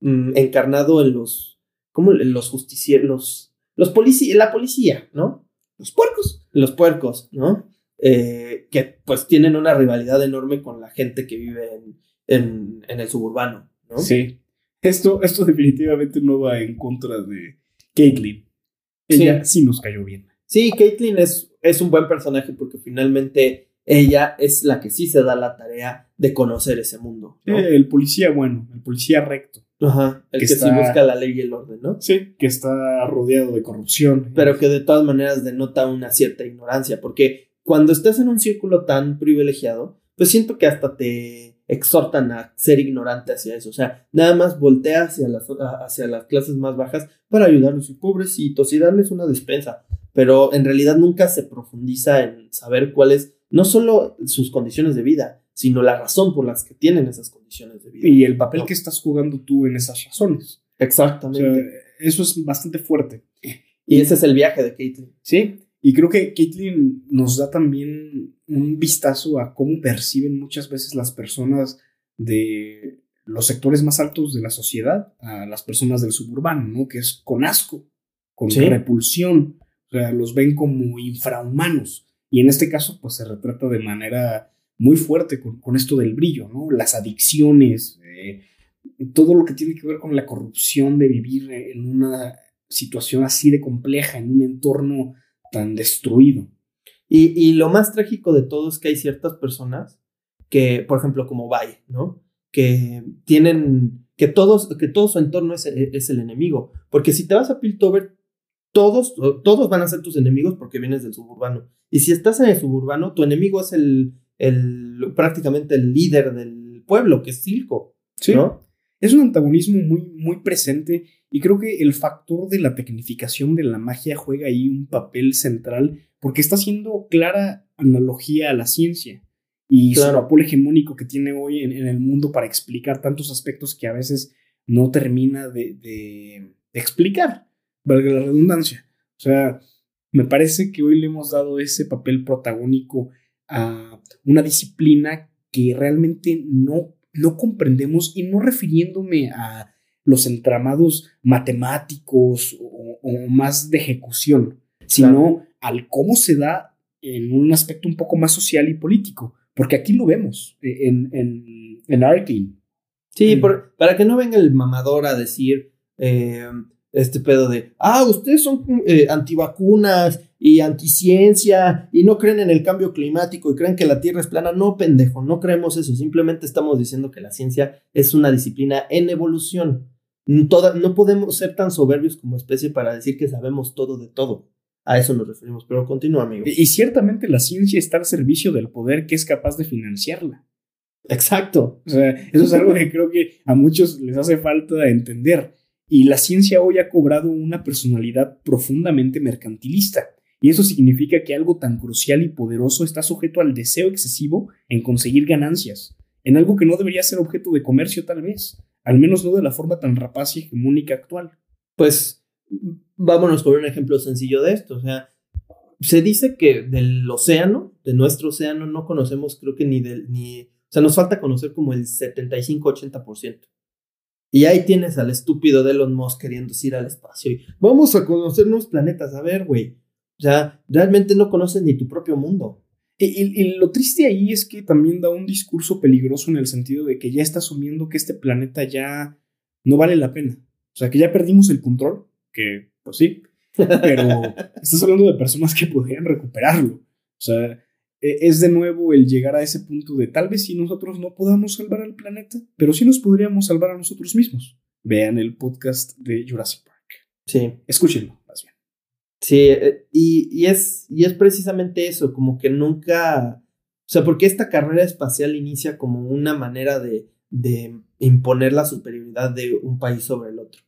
mm, encarnado en los, ¿cómo? En los justicieros, los, policías, la policía, ¿no? Los puercos. Los puercos, ¿no? Eh, que pues tienen una rivalidad enorme con la gente que vive en, en, en el suburbano, ¿no?
Sí. Esto, esto definitivamente no va en contra de Caitlyn. Ella sí, nos cayó bien.
Sí, Caitlyn es, es un buen personaje porque finalmente ella es la que sí se da la tarea de conocer ese mundo. ¿no?
Eh, el policía bueno, el policía recto.
Ajá, el que,
que
sí
está-
busca la ley y el orden, ¿no?
Sí. Que está rodeado de corrupción.
Pero que de todas maneras denota una cierta ignorancia, porque cuando estás en un círculo tan privilegiado, pues siento que hasta te exhortan a ser ignorante hacia eso. O sea, nada más voltea hacia las, hacia las clases más bajas para ayudarlos y pobrecitos y darles una despensa. Pero en realidad nunca se profundiza en saber cuáles, no solo sus condiciones de vida, sino la razón por las que tienen esas condiciones de vida.
Y el papel que estás jugando tú en esas razones.
Exactamente.
eso es bastante fuerte.
Y ese es el viaje de Caitlyn.
Sí, y creo que Caitlyn nos da también un vistazo a cómo perciben muchas veces las personas de los sectores más altos de la sociedad a las personas del suburbano, ¿no? Que es con asco, con repulsión. O sea, los ven como infrahumanos. Y en este caso, pues se retrata de manera muy fuerte con, esto del brillo, ¿no? Las adicciones, eh, todo lo que tiene que ver con la corrupción de vivir en una situación así de compleja, en un entorno tan destruido.
Y, lo más trágico de todo es que hay ciertas personas que, por ejemplo, como Valle, ¿no? Que tienen, que, todos, que todo su entorno es, es, el enemigo. Porque si te vas a Piltover, todos, todos van a ser tus enemigos porque vienes del suburbano. Y si estás en el suburbano, tu enemigo es el, el prácticamente el líder del pueblo, que es Silco. Sí. ¿no?
Es un antagonismo muy, muy presente y creo que el factor de la tecnificación de la magia juega ahí un papel central porque está haciendo clara analogía a la ciencia y su papel hegemónico que tiene hoy en, el mundo para explicar tantos aspectos que a veces no termina de, de, explicar, valga la redundancia. O sea, me parece que hoy le hemos dado ese papel protagónico a una disciplina que realmente no, no comprendemos y no refiriéndome a los entramados matemáticos o, más de ejecución, sino al cómo se da en un aspecto un poco más social y político, porque aquí lo vemos eh, en, en, en
Sí, mm. para que no venga el mamador a decir eh, este pedo de, ah, ustedes son eh, antivacunas y anticiencia y no creen en el cambio climático y creen que la Tierra es plana. No, pendejo, no creemos eso. Simplemente estamos diciendo que la ciencia es una disciplina en evolución no podemos ser tan soberbios como especie para decir que sabemos todo de todo. A eso nos referimos, pero continúa, amigo.
Y, ciertamente la ciencia está al servicio del poder que es capaz de financiarla.
Exacto.
O sea, eso es algo que creo que a muchos les hace falta entender. Y la ciencia hoy ha cobrado una personalidad profundamente mercantilista. Y eso significa que algo tan crucial y poderoso está sujeto al deseo excesivo en conseguir ganancias, en algo que no debería ser objeto de comercio tal vez al menos no de la forma tan rapaz y hegemónica actual.
Pues vámonos con un ejemplo sencillo de esto. O sea, se dice que del océano, de nuestro océano, no conocemos, creo que ni del, ni, o sea, nos falta conocer como el 75-80%. Y ahí tienes al estúpido de Elon Musk queriendo ir al espacio y vamos a conocer nuevos planetas. A ver, güey. O sea, realmente no conoces ni tu propio mundo.
Y, lo triste ahí es que también da un discurso peligroso en el sentido de que ya está asumiendo que este planeta ya no vale la pena. O sea, que ya perdimos el control, que pues sí, pero estás hablando de personas que podrían recuperarlo. O sea, e, es de nuevo el llegar a ese punto de tal vez si nosotros no podamos salvar al planeta, pero sí nos podríamos salvar a nosotros mismos. Vean el podcast de Jurassic Park.
Sí.
Escúchenlo.
Sí, eh, y, es, y es precisamente eso, como que nunca, o sea, porque esta carrera espacial inicia como una manera de, de imponer la superioridad de un país sobre el otro.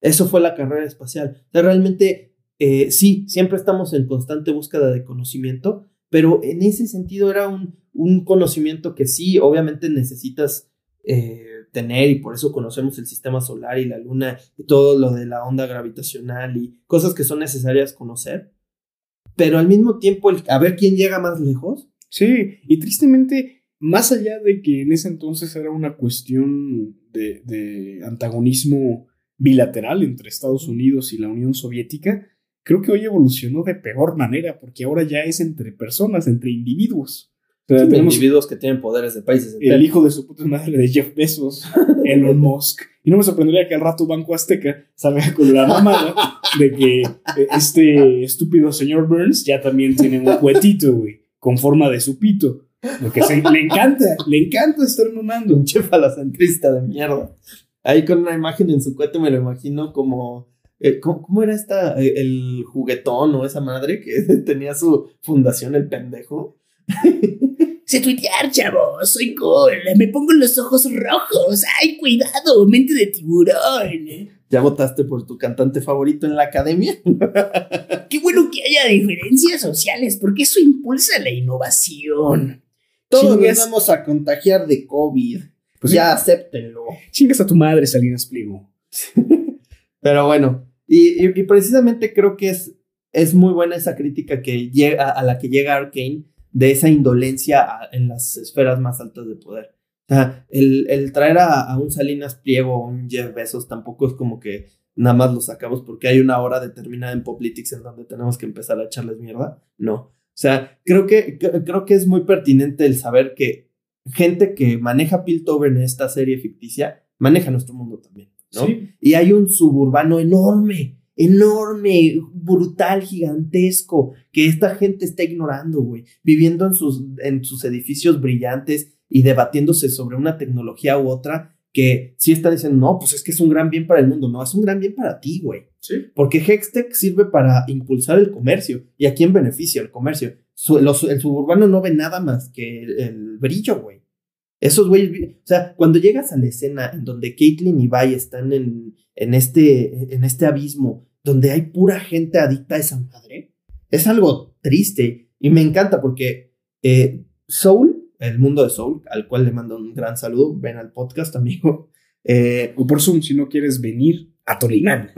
Eso fue la carrera espacial. O sea, realmente, eh, sí, siempre estamos en constante búsqueda de conocimiento, pero en ese sentido era un, un conocimiento que sí, obviamente necesitas eh, tener y por eso conocemos el sistema solar y la luna y todo lo de la onda gravitacional y cosas que son necesarias conocer. Pero al mismo tiempo, el, a ver quién llega más lejos.
Sí, y tristemente, más allá de que en ese entonces era una cuestión de, de antagonismo bilateral entre Estados Unidos y la Unión Soviética, creo que hoy evolucionó de peor manera, porque ahora ya es entre personas, entre individuos
tenemos individuos que tienen poderes de países.
El hijo de su puta madre de Jeff Bezos, Elon Musk. Y no me sorprendería que al rato Banco Azteca salga con la mamada de que este estúpido señor Burns ya también tiene un cuetito, güey, con forma de su pito. Lo que le encanta, le encanta estar mamando.
Un chef centrista de mierda. Ahí con una imagen en su cueto me lo imagino como. Eh, ¿cómo, era esta? Eh, el juguetón o esa madre que tenía su fundación, el pendejo.
Sé tuitear, chavo. Soy cool. Me pongo los ojos rojos. ¡Ay, cuidado! Mente de tiburón.
¿Ya votaste por tu cantante favorito en la academia?
Qué bueno que haya diferencias sociales, porque eso impulsa la innovación.
Todos
Chingas.
nos vamos a contagiar de COVID. Pues ya acéptenlo.
Chingas a tu madre, Salinas Pliego.
Pero bueno, y, precisamente creo que es, es muy buena esa crítica que llega, a la que llega Arkane de esa indolencia en las esferas más altas de poder. El, traer a, un Salinas Pliego o un Jeff Bezos tampoco es como que nada más lo sacamos porque hay una hora determinada en Poplitics en donde tenemos que empezar a echarles mierda. No. O sea, creo que, cre- creo que es muy pertinente el saber que gente que maneja Piltover en esta serie ficticia maneja nuestro mundo también, ¿no?
Sí.
Y hay un suburbano enorme, enorme, brutal, gigantesco, que esta gente está ignorando, güey. Viviendo en sus, en sus edificios brillantes y debatiéndose sobre una tecnología u otra que sí están diciendo, no, pues es que es un gran bien para el mundo. No, es un gran bien para ti, güey.
Sí.
Porque Hextech sirve para impulsar el comercio. ¿Y a quién beneficia el comercio? Su- los- el suburbano no ve nada más que el, el brillo, güey. Esos güeyes, o sea, cuando llegas a la escena en donde Caitlyn y Vi están en, en, este, en este abismo, donde hay pura gente adicta a esa madre, es algo triste y me encanta porque eh, Soul, el mundo de Soul, al cual le mando un gran saludo, ven al podcast, amigo. Eh,
O por Zoom, si no quieres venir a Tolimán.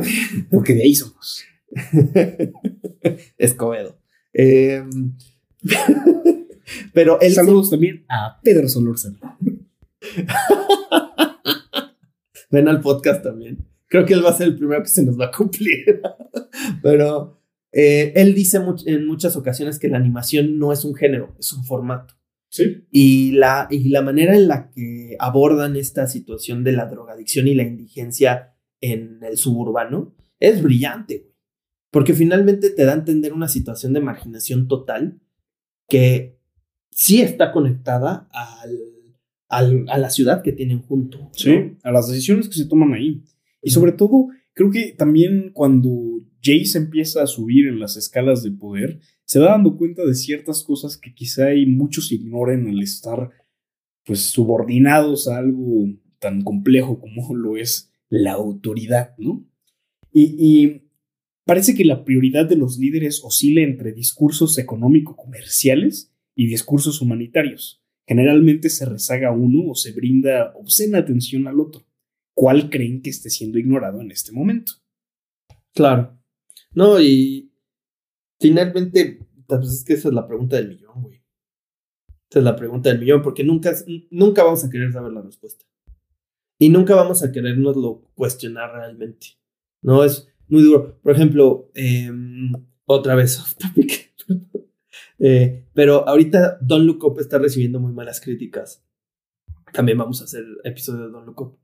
Porque de ahí somos.
Escobedo. Eh, pero él
Saludos también a Pedro Solórzano.
ven al podcast también. Creo que él va a ser el primero que se nos va a cumplir. pero eh, él dice much- en muchas ocasiones que la animación no es un género, es un formato.
Sí.
Y la, y la manera en la que abordan esta situación de la drogadicción y la indigencia en el suburbano es brillante. Porque finalmente te da a entender una situación de marginación total que sí está conectada al, al- a la ciudad que tienen junto. ¿no?
Sí, a las decisiones que se toman ahí. Y sobre todo, creo que también cuando Jace empieza a subir en las escalas de poder, se va dando cuenta de ciertas cosas que quizá hay muchos ignoren al estar pues subordinados a algo tan complejo como lo es la autoridad, ¿no? Y, y parece que la prioridad de los líderes oscila entre discursos económico-comerciales y discursos humanitarios. Generalmente se rezaga uno o se brinda obscena atención al otro. ¿Cuál creen que esté siendo ignorado en este momento?
Claro. No, y finalmente, pues es que esa es la pregunta del millón, güey. Esa es la pregunta del millón, porque nunca, nunca vamos a querer saber la respuesta. Y nunca vamos a querernoslo cuestionar realmente. No, es muy duro. Por ejemplo, em, otra vez off topic. Eh, pero ahorita Don Look Up está recibiendo muy malas críticas. También vamos a hacer episodio de Don Look Up.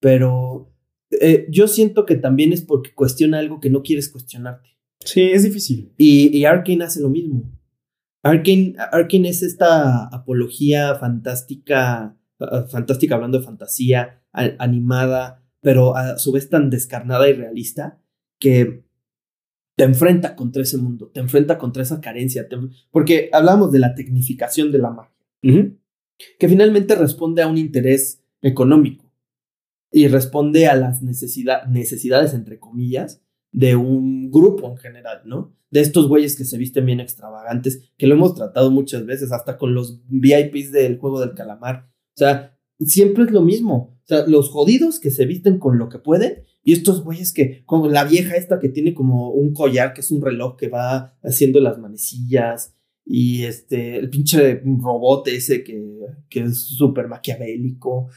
Pero eh, yo siento que también es porque cuestiona algo que no quieres cuestionarte.
Sí, es difícil.
Y, y Arkane hace lo mismo. Arkane, Arkane es esta apología fantástica, ah, fantástica hablando de fantasía, animada, pero a su vez tan descarnada y realista que te enfrenta contra ese mundo, te enfrenta contra esa carencia, te- porque hablamos de la tecnificación de la magia que finalmente responde a un interés económico y responde a las necesidad- necesidades, entre comillas, de un grupo en general, ¿no? De estos güeyes que se visten bien extravagantes, que lo hemos tratado muchas veces, hasta con los VIPs del juego del calamar. O sea, siempre es lo mismo. O sea, los jodidos que se visten con lo que pueden y estos güeyes que, como la vieja esta que tiene como un collar, que es un reloj que va haciendo las manecillas y este, el pinche robot ese que, que es súper maquiavélico.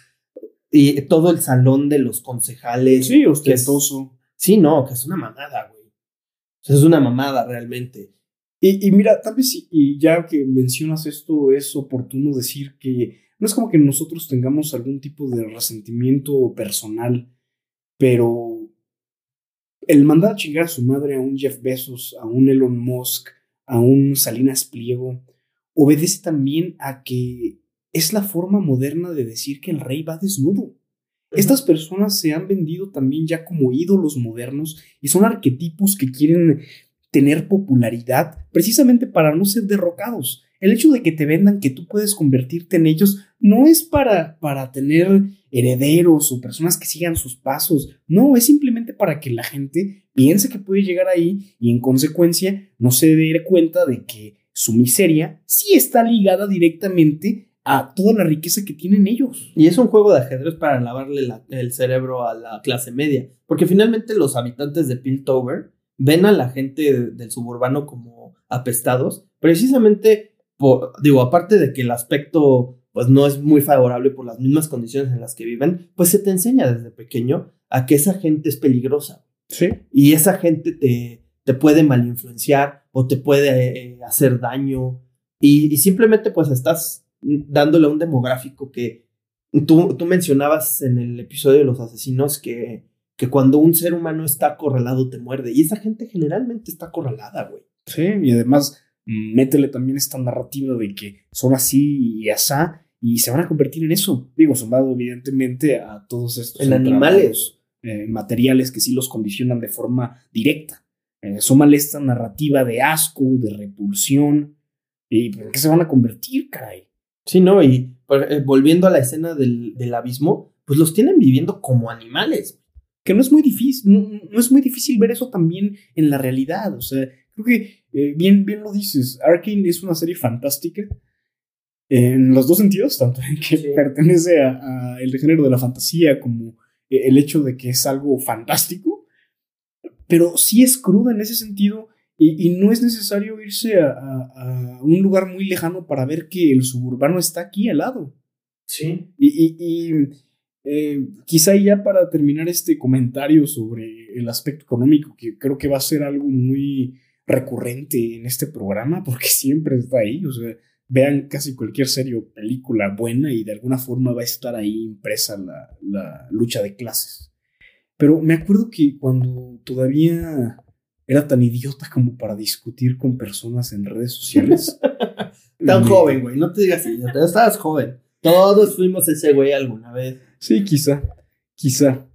Y todo el salón de los concejales.
Sí,
es-
ostentoso.
Sí, no, que es una mamada, güey. O sea, es una mamada realmente.
Y, y mira, tal vez y ya que mencionas esto, es oportuno decir que no es como que nosotros tengamos algún tipo de resentimiento personal, pero el mandar a chingar a su madre a un Jeff Bezos, a un Elon Musk, a un Salinas Pliego, obedece también a que es la forma moderna de decir que el rey va desnudo. Estas personas se han vendido también ya como ídolos modernos y son arquetipos que quieren tener popularidad precisamente para no ser derrocados. El hecho de que te vendan que tú puedes convertirte en ellos no es para, para tener herederos o personas que sigan sus pasos. No, es simplemente para que la gente piense que puede llegar ahí y en consecuencia no se dé cuenta de que su miseria sí está ligada directamente a toda la riqueza que tienen ellos.
Y es un juego de ajedrez para lavarle la- el cerebro a la clase media. Porque finalmente los habitantes de Piltover ven a la gente de- del suburbano como apestados, precisamente por, digo, aparte de que el aspecto pues no es muy favorable por las mismas condiciones en las que viven, pues se te enseña desde pequeño a que esa gente es peligrosa.
Sí.
Y esa gente te, te puede malinfluenciar o te puede eh, hacer daño. Y, y simplemente pues estás dándole a un demográfico que tú, tú mencionabas en el episodio de los asesinos que, que cuando un ser humano está acorralado te muerde. Y esa gente generalmente está acorralada, güey.
Sí, y además métele también esta narrativa de que son así y asá y se van a convertir en eso. Digo, sumado evidentemente a todos estos
En animales.
eh, materiales que sí los condicionan de forma directa. Eh, súmale esta narrativa de asco, de repulsión. ¿Y en qué se van a convertir, caray?
Sí, ¿no? Y eh, volviendo a la escena del, del abismo, pues los tienen viviendo como animales.
que no es muy difícil, no, no es muy difícil ver eso también en la realidad. O sea, creo que eh, bien, bien lo dices. Arkane es una serie fantástica en los dos sentidos, tanto en que
Sí.
pertenece a, a el género de la fantasía como eh, el hecho de que es algo fantástico, pero sí es cruda en ese sentido y, y no es necesario irse a, a- a un lugar muy lejano para ver que el suburbano está aquí al lado.
Sí.
Y, y- y, eh, quizá ya para terminar este comentario sobre el aspecto económico, que creo que va a ser algo muy recurrente en este programa, porque siempre está ahí, o sea, vean casi cualquier serie o película buena y de alguna forma va a estar ahí impresa la, la lucha de clases. Pero me acuerdo que cuando todavía era tan idiota como para discutir con personas en redes sociales.
Tan
me-
joven, güey. No te digas idiota. Estabas joven. Todos fuimos ese güey alguna vez.
Sí, quizá, quizá.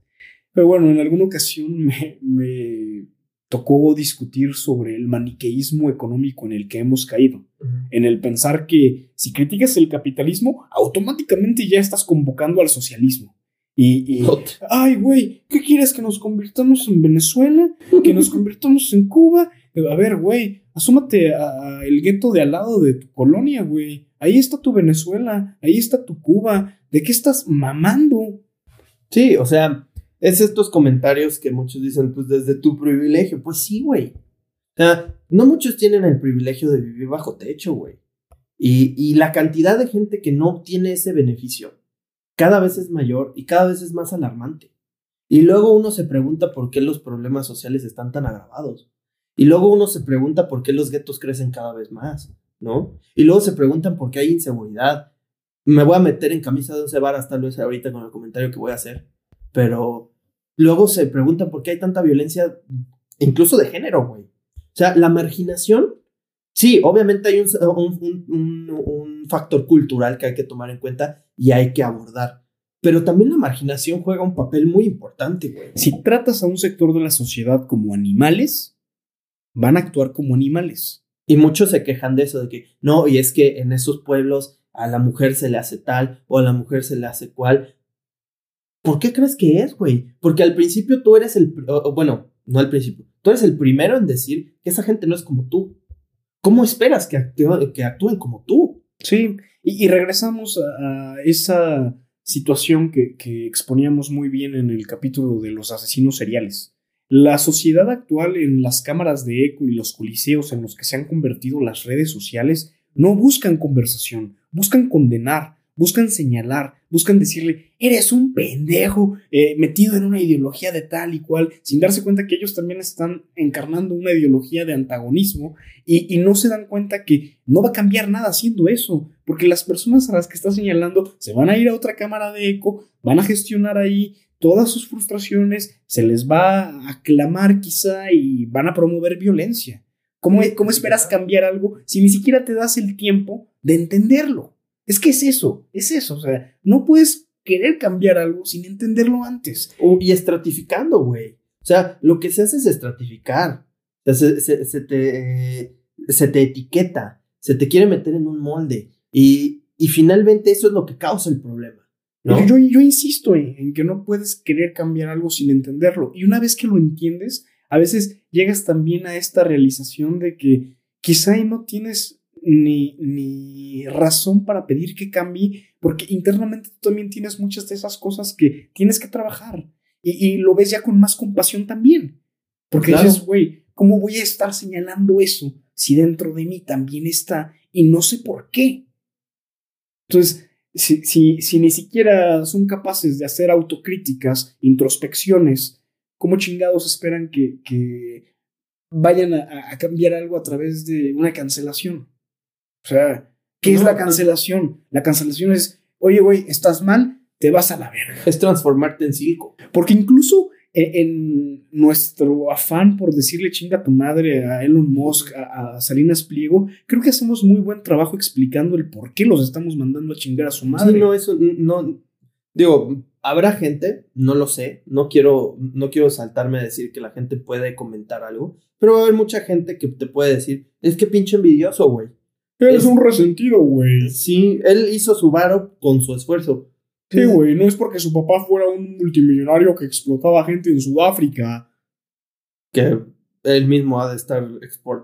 Pero bueno, en alguna ocasión me, me tocó discutir sobre el maniqueísmo económico en el que hemos caído. En el pensar que si criticas el capitalismo, automáticamente ya estás convocando al socialismo. Y, y ay, güey, ¿qué quieres? ¿Que nos convirtamos en Venezuela? ¿Que nos convirtamos en Cuba? A ver, güey, asómate a- a el gueto de al lado de tu colonia, güey. Ahí está tu Venezuela, ahí está tu Cuba. ¿De qué estás mamando?
Sí, o sea, es estos comentarios que muchos dicen, pues desde tu privilegio. Pues sí, güey. O sea, no muchos tienen el privilegio de vivir bajo techo, güey. Y, y la cantidad de gente que no obtiene ese beneficio cada vez es mayor y cada vez es más alarmante. Y luego uno se pregunta por qué los problemas sociales están tan agravados. Y luego uno se pregunta por qué los guetos crecen cada vez más, ¿no? Y luego se preguntan por qué hay inseguridad. Me voy a meter en camisa de once varas tal vez ahorita con el comentario que voy a hacer. Pero luego se preguntan por qué hay tanta violencia, incluso de género, güey. O sea, la marginación, sí, obviamente hay un, un, un, un factor cultural que hay que tomar en cuenta y hay que abordar. Pero también la marginación juega un papel muy importante, güey.
Si tratas a un sector de la sociedad como animales, van a actuar como animales.
Y muchos se quejan de eso, de que no, y es que en esos pueblos a la mujer se le hace tal o a la mujer se le hace cual. ¿Por qué crees que es, güey? Porque al principio tú eres el, bueno, no al principio, tú eres el primero en decir que esa gente no es como tú. ¿Cómo esperas que, actúe- que actúen como tú?
Sí, y, regresamos a, a esa situación que, que exponíamos muy bien en el capítulo de los asesinos seriales. La sociedad actual en las cámaras de eco y los coliseos en los que se han convertido las redes sociales no buscan conversación, buscan condenar, buscan señalar, buscan decirle, eres un pendejo eh, metido en una ideología de tal y cual, sin darse cuenta que ellos también están encarnando una ideología de antagonismo y, y no se dan cuenta que no va a cambiar nada haciendo eso, porque las personas a las que está señalando se van a ir a otra cámara de eco, van a gestionar ahí todas sus frustraciones, se les va a aclamar quizá y van a promover violencia. ¿Cómo, cómo esperas cambiar algo si ni siquiera te das el tiempo de entenderlo? Es que es eso, es eso, o sea, no puedes querer cambiar algo sin entenderlo antes.
O- y estratificando, güey. O sea, lo que se hace es estratificar. O sea, se, se- se te, se te etiqueta. se te quiere meter en un molde. Y, y finalmente eso es lo que causa el problema. ¿no?
Yo, yo, yo insisto en, en que no puedes querer cambiar algo sin entenderlo. Y una vez que lo entiendes, a veces llegas también a esta realización de que quizá ahí no tienes ni, ni razón para pedir que cambie, porque internamente tú también tienes muchas de esas cosas que tienes que trabajar. Y, y lo ves ya con más compasión también. Porque
Claro.
dices, güey, ¿cómo voy a estar señalando eso si dentro de mí también está y no sé por qué? Entonces, si, si, si ni siquiera son capaces de hacer autocríticas, introspecciones, ¿cómo chingados esperan que, que vayan a, a cambiar algo a través de una cancelación? O sea, ¿qué es la
pues-
cancelación? La cancelación es, oye, güey, estás mal, te vas a la verga.
Es transformarte en circo.
Porque incluso en, en nuestro afán por decirle chinga a tu madre a Elon Musk, a, a Salinas Pliego, creo que hacemos muy buen trabajo explicando el por qué los estamos mandando a chingar a su madre.
Sí, no, eso no. Digo, habrá gente, no lo sé, no quiero, no quiero saltarme a decir que la gente puede comentar algo, pero va a haber mucha gente que te puede decir, es que pinche envidioso, güey.
Eres un resentido, güey.
Sí, él hizo su varo con su esfuerzo.
Sí, güey, no es porque su papá fuera un multimillonario que explotaba gente en Sudáfrica.
Que él mismo ha de estar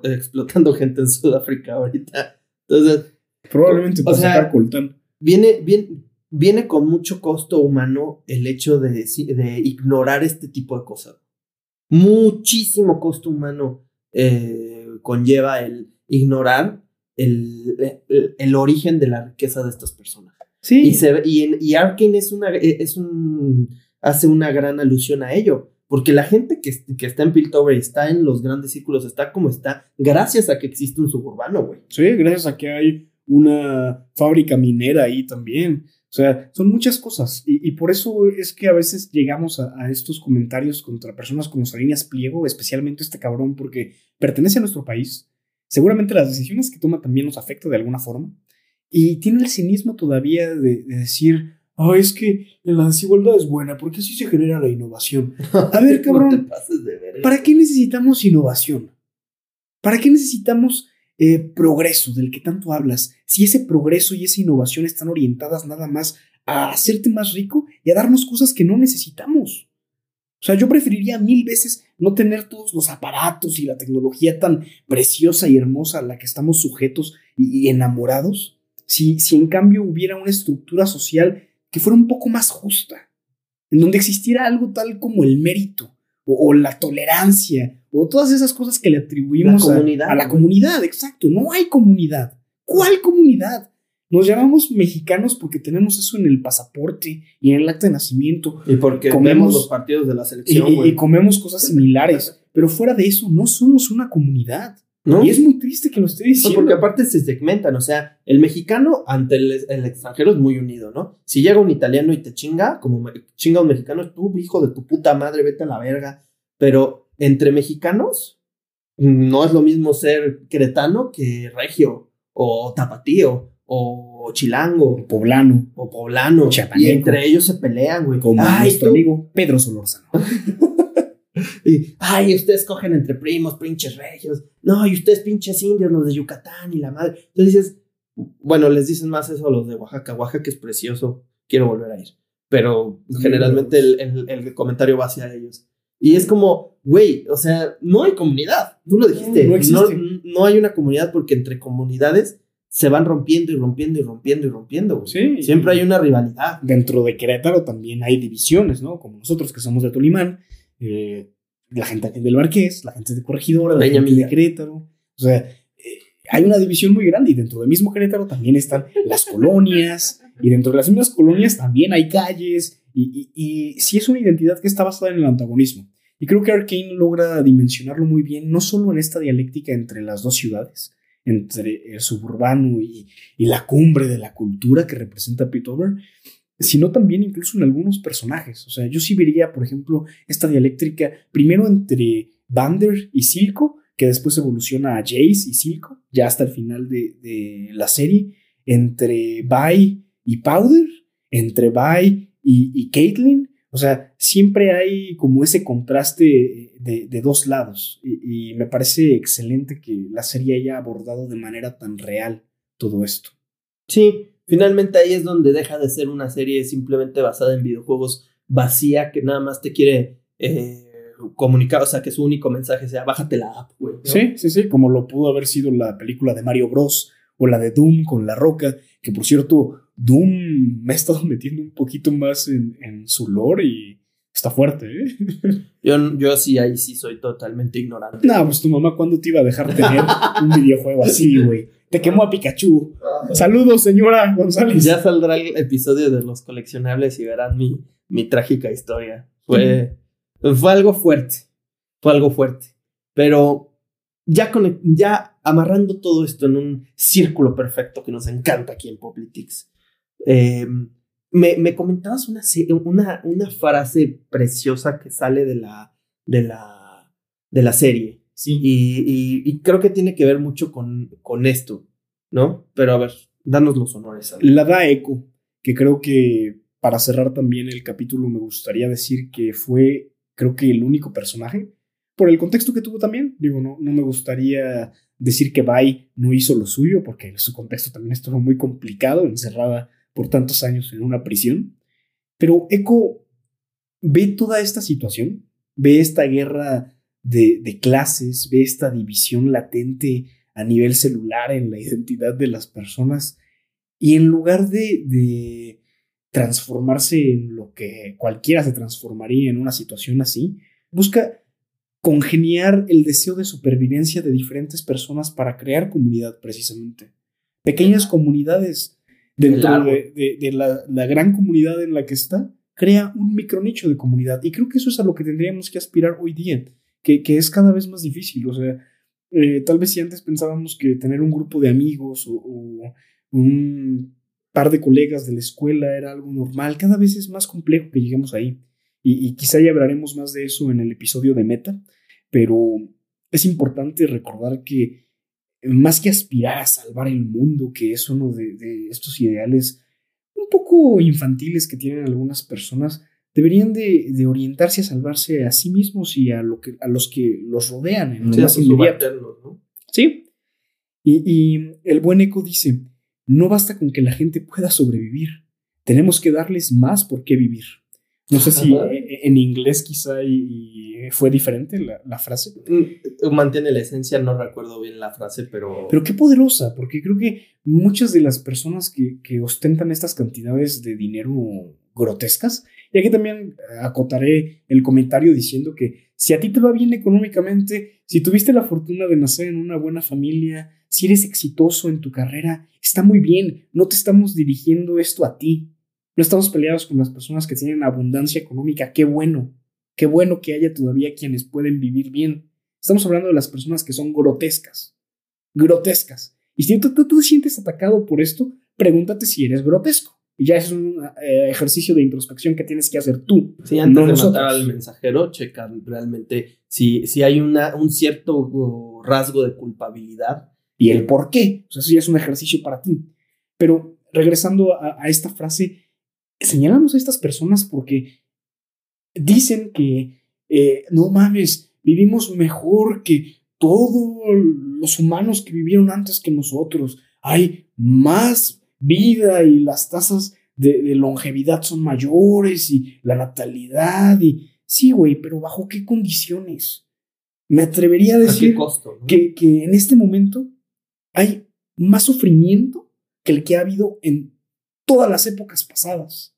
explotando gente en Sudáfrica ahorita. Entonces,
Probablemente para sacar coltán.
viene, viene, viene con mucho costo humano el hecho de, de ignorar este tipo de cosas. Muchísimo costo humano eh, conlleva el ignorar el, el, el origen de la riqueza de estas personas.
Sí.
Y, se, y, y Arkane es una, es un, hace una gran alusión a ello. Porque la gente que, que está en Piltover y está en los grandes círculos, está como está, gracias a que existe un suburbano, güey.
Sí, gracias a que hay una fábrica minera ahí también. O sea, son muchas cosas. Y, y por eso es que a veces llegamos a, a estos comentarios contra personas como Salinas Pliego, especialmente este cabrón, porque pertenece a nuestro país. Seguramente las decisiones que toma también nos afecta de alguna forma. Y tiene el cinismo todavía de, de decir, ah, es que la desigualdad es buena porque así se genera la innovación. A ver, cabrón,
No te pases de verga.
¿Para qué necesitamos innovación? ¿Para qué necesitamos eh, progreso del que tanto hablas? Si ese progreso y esa innovación están orientadas nada más a hacerte más rico y a darnos cosas que no necesitamos. O sea, yo preferiría mil veces no tener todos los aparatos y la tecnología tan preciosa y hermosa a la que estamos sujetos y, y enamorados, si, si en cambio hubiera una estructura social que fuera un poco más justa, en donde existiera algo tal como el mérito o, o la tolerancia o todas esas cosas que le atribuimos
La
a-
comunidad,
a, la comunidad, exacto. No hay comunidad. ¿Cuál comunidad? Nos llamamos mexicanos porque tenemos eso en el pasaporte y en el acta de nacimiento
Y porque
Comemos-
los partidos de la selección,
y- y comemos cosas similares, pero fuera de eso no somos una comunidad.
¿No?
Y es muy triste que lo esté
No,
diciendo.
porque aparte se segmentan, o sea, el mexicano ante el, el extranjero es muy unido, ¿no? Si llega un italiano y te chinga, como chinga un mexicano, tú, hijo de tu puta madre, vete a la verga. Pero entre mexicanos, no es lo mismo ser cretano que regio, o tapatío, o chilango,
Poblano,
o poblano.
Chapaneco.
Y entre ellos se pelean, güey.
como
Ay,
nuestro
tú-
amigo Pedro Solórzano.
Y, ay, ustedes cogen entre primos, pinches regios. No, y ustedes pinches indios, los de Yucatán y la madre. Entonces dices, bueno, les dicen más eso a los de Oaxaca. Oaxaca es precioso, quiero volver a ir. Pero generalmente el, el- el comentario va hacia ellos. Y es como, güey, o sea, no hay comunidad. Tú lo dijiste.
No. No,
no hay una comunidad porque entre comunidades se van rompiendo y rompiendo y rompiendo y rompiendo. güey.
Sí.
Siempre hay una rivalidad.
Dentro de Querétaro también hay divisiones, ¿no? Como nosotros que somos de Tolimán, eh, la gente del Marqués, la gente de Corregidora, la
Peña
gente
Milla.
de Querétaro. O sea, eh, hay una división muy grande y dentro del mismo Querétaro también están las colonias y dentro de las mismas colonias también hay calles y, y, y sí es una identidad que está basada en el antagonismo. Y creo que Arkane logra dimensionarlo muy bien, no solo en esta dialéctica entre las dos ciudades, entre el suburbano y, la cumbre de la cultura que representa Pitover, sino también incluso en algunos personajes. O sea, yo sí vería, por ejemplo, esta dialéctrica primero entre Vander y Silco, que después evoluciona a Jace y Silco, ya hasta el final de, la serie, entre Vi y Powder, entre Vi y, y Caitlyn. O sea, siempre hay como ese contraste de, de dos lados. Y, y me parece excelente que la serie haya abordado de manera tan real todo esto.
Sí, finalmente ahí es donde deja de ser una serie simplemente basada en videojuegos vacía que nada más te quiere eh, comunicar, o sea, que su único mensaje sea bájate la app, güey. ¿no?
Sí, sí, sí, como lo pudo haber sido la película de Mario Bros. o la de Doom con La Roca, que por cierto, Doom me ha estado metiendo un poquito más en, en su lore y está fuerte, ¿eh?
Yo, yo sí, ahí sí soy totalmente ignorante.
No, pues tu mamá, ¿cuándo te iba a dejar tener un videojuego así, güey? Te quemó a Pikachu. Saludos, señora González.
Ya saldrá el episodio de los coleccionables y verán mi, mi trágica historia. Fue, fue algo fuerte. Fue algo fuerte. Pero ya, con, ya amarrando todo esto en un círculo perfecto que nos encanta aquí en Poplitics. Eh, me, me, comentabas una, una, una frase preciosa que sale de la, de la, de la serie.
Sí.
Y, y, y, creo que tiene que ver mucho con, con esto, ¿no? Pero a ver, danos los honores. A
la da Echo, que creo que para cerrar también el capítulo me gustaría decir que fue, creo que el único personaje, por el contexto que tuvo también. Digo, no, no me gustaría decir que Bai no hizo lo suyo, porque su contexto también estuvo muy complicado, encerrada por tantos años en una prisión. Pero Echo ve toda esta situación, ve esta guerra de, de, clases, ve esta división latente a nivel celular en la identidad de las personas y en lugar de, de transformarse en lo que cualquiera se transformaría en una situación así, busca congeniar el deseo de supervivencia de diferentes personas para crear comunidad precisamente. Pequeñas comunidades dentro de, de, de la, la, gran comunidad en la que está, crea un micronicho de comunidad. Y creo que eso es a lo que tendríamos que aspirar hoy día, que, que es cada vez más difícil. O sea, eh, tal vez si antes pensábamos que tener un grupo de amigos o, o, un par de colegas de la escuela era algo normal, cada vez es más complejo que lleguemos ahí. Y, y quizá ya hablaremos más de eso en el episodio de Meta, pero es importante recordar que más que aspirar a salvar el mundo, que es uno de, de, estos ideales un poco infantiles que tienen algunas personas, deberían de, de, orientarse a salvarse a sí mismos y a, lo que, a los que los rodean en
sí, más inmediato. ¿no?
Sí. Y, y el buen eco dice, no basta con que la gente pueda sobrevivir, tenemos que darles más por qué vivir. No sé si en inglés quizá y, y fue diferente la, la, frase.
Mantiene la esencia, no recuerdo bien la frase, pero...
Pero qué poderosa, porque creo que muchas de las personas que, que ostentan estas cantidades de dinero grotescas, y aquí también acotaré el comentario diciendo que si a ti te va bien económicamente, si tuviste la fortuna de nacer en una buena familia, si eres exitoso en tu carrera, está muy bien, no te estamos dirigiendo esto a ti, no estamos peleados con las personas que tienen abundancia económica. Qué bueno. Qué bueno que haya todavía quienes pueden vivir bien. Estamos hablando de las personas que son grotescas. Grotescas. Y si tú, tú, tú te sientes atacado por esto, pregúntate si eres grotesco. Y ya es un eh, ejercicio de introspección que tienes que hacer tú.
Sí, antes no de nosotros. matar al mensajero, checa realmente si, si hay una, un cierto rasgo de culpabilidad.
Y el por qué. O sea, eso ya es un ejercicio para ti. Pero regresando a, a esta frase, señalamos a estas personas porque dicen que eh, no mames, vivimos mejor que todos los humanos que vivieron antes que nosotros. Hay más vida y las tasas de, de longevidad son mayores y la natalidad y sí, güey, pero bajo qué condiciones. Me atrevería a decir
¿A costo, ¿no?
que, que en este momento hay más sufrimiento que el que ha habido en todas las épocas pasadas.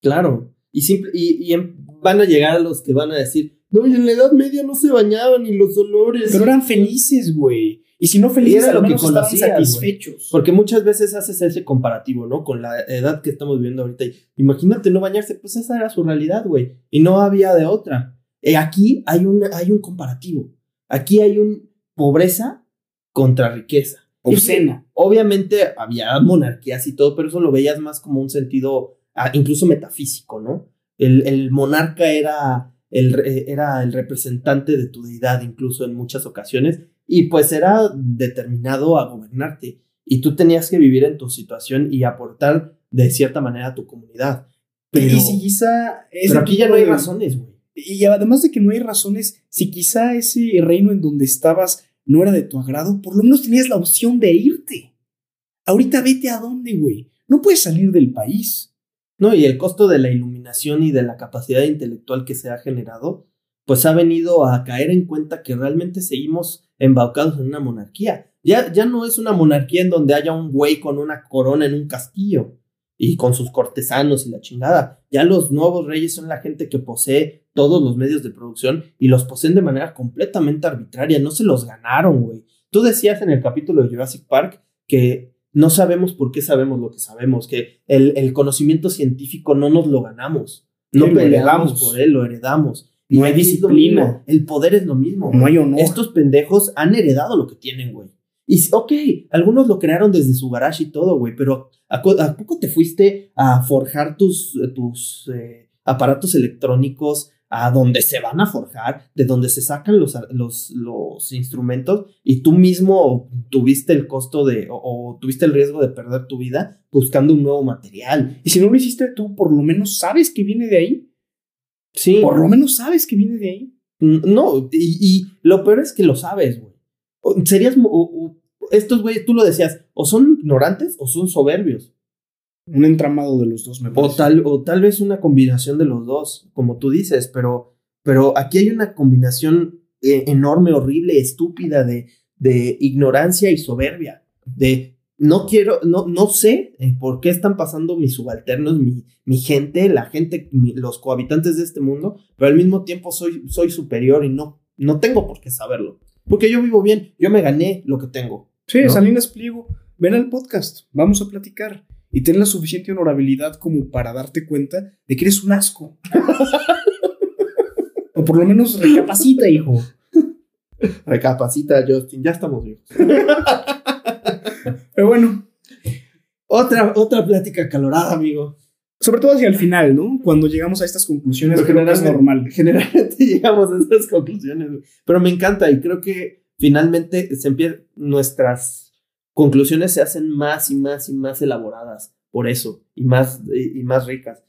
Claro. Y, simple, y, y, van a llegar a los que van a decir, no, y en la Edad Media no se bañaban y los olores.
Pero eran felices, güey. Y si no felices,
era
lo
que
satisfechos.
Wey. Porque muchas veces haces ese comparativo, ¿no? Con la edad que estamos viviendo ahorita. Y imagínate no bañarse, pues esa era su realidad, güey. Y no había de otra. Eh, aquí hay, una, hay un comparativo. Aquí hay un pobreza contra riqueza.
Obscena.
Obviamente había monarquías y todo, pero eso lo veías más como un sentido incluso metafísico, ¿no? El, el monarca era el, era el representante de tu deidad, incluso en muchas ocasiones, y pues era determinado a gobernarte. Y tú tenías que vivir en tu situación y aportar de cierta manera a tu comunidad. Pero,
y si quizá
pero aquí ya no hay razones, güey.
Y además de que no hay razones, si quizá ese reino en donde estabas no era de tu agrado, por lo menos tenías la opción de irte. Ahorita vete a dónde, güey. No puedes salir del país.
No, y el costo de la iluminación y de la capacidad intelectual que se ha generado, pues ha venido a caer en cuenta que realmente seguimos embaucados en una monarquía. Ya, ya no es una monarquía en donde haya un güey con una corona en un castillo y con sus cortesanos y la chingada. Ya los nuevos reyes son la gente que posee todos los medios de producción y los poseen de manera completamente arbitraria, no se los ganaron, güey. Tú decías en el capítulo de Jurassic Park que no sabemos por qué sabemos lo que sabemos, que el, el conocimiento científico no nos lo ganamos, no peleamos
heredamos.
por él, lo heredamos.
No hay disciplina.
El poder es lo mismo.
No hay honor.
Estos pendejos han heredado lo que tienen, güey. Y ok, algunos lo crearon desde su garage y todo, güey, pero ¿a, co- a poco te fuiste a forjar tus, eh, tus eh, aparatos electrónicos a donde se van a forjar, de donde se sacan los, los, los instrumentos y tú mismo tuviste el costo de, o, o tuviste el riesgo de perder tu vida buscando un nuevo material?
Y si no lo hiciste tú, por lo menos sabes que viene de ahí.
Sí.
Por lo menos sabes que viene de ahí.
No, y, y lo peor es que lo sabes, güey. Serías. mo- o- o- estos güeyes, tú lo decías, o son ignorantes o son soberbios.
Un entramado de los dos, me
O
parece.
tal, o tal vez una combinación de los dos, como tú dices, pero, pero aquí hay una combinación eh, enorme, horrible, estúpida de, de ignorancia y soberbia. De no quiero, no, no sé eh, por qué están pasando mis subalternos, mi, mi gente, la gente, mi- los cohabitantes de este mundo, pero al mismo tiempo soy, soy superior y no, no tengo por qué saberlo. Porque yo vivo bien, yo me gané lo que tengo.
Sí,
¿no?
Salinas Pliego, ven al podcast, vamos a platicar. Y ten la suficiente honorabilidad como para darte cuenta de que eres un asco. o por lo menos recapacita, hijo.
Recapacita, Justin, ya estamos vivos.
Pero bueno,
Otra, otra plática acalorada, amigo.
sobre todo hacia el final, ¿no? Cuando llegamos a estas conclusiones,
Pero
creo que es normal.
Generalmente llegamos a esas conclusiones, pero me encanta y creo que finalmente se empie- nuestras conclusiones se hacen más y más y más elaboradas por eso y más, y, más ricas.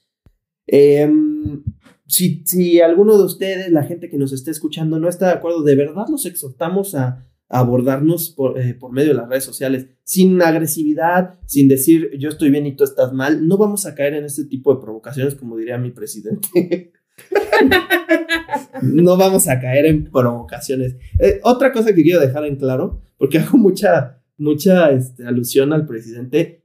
Em, si, si alguno de ustedes, la gente que nos esté escuchando, no está de acuerdo, de verdad los exhortamos a, a abordarnos por, eh, por medio de las redes sociales, sin agresividad, sin decir yo estoy bien y tú estás mal. No vamos a caer en este tipo de provocaciones, como diría mi presidente. no vamos a caer en provocaciones. Eh, otra cosa que quiero dejar en claro, porque hago mucha, mucha este, alusión al presidente,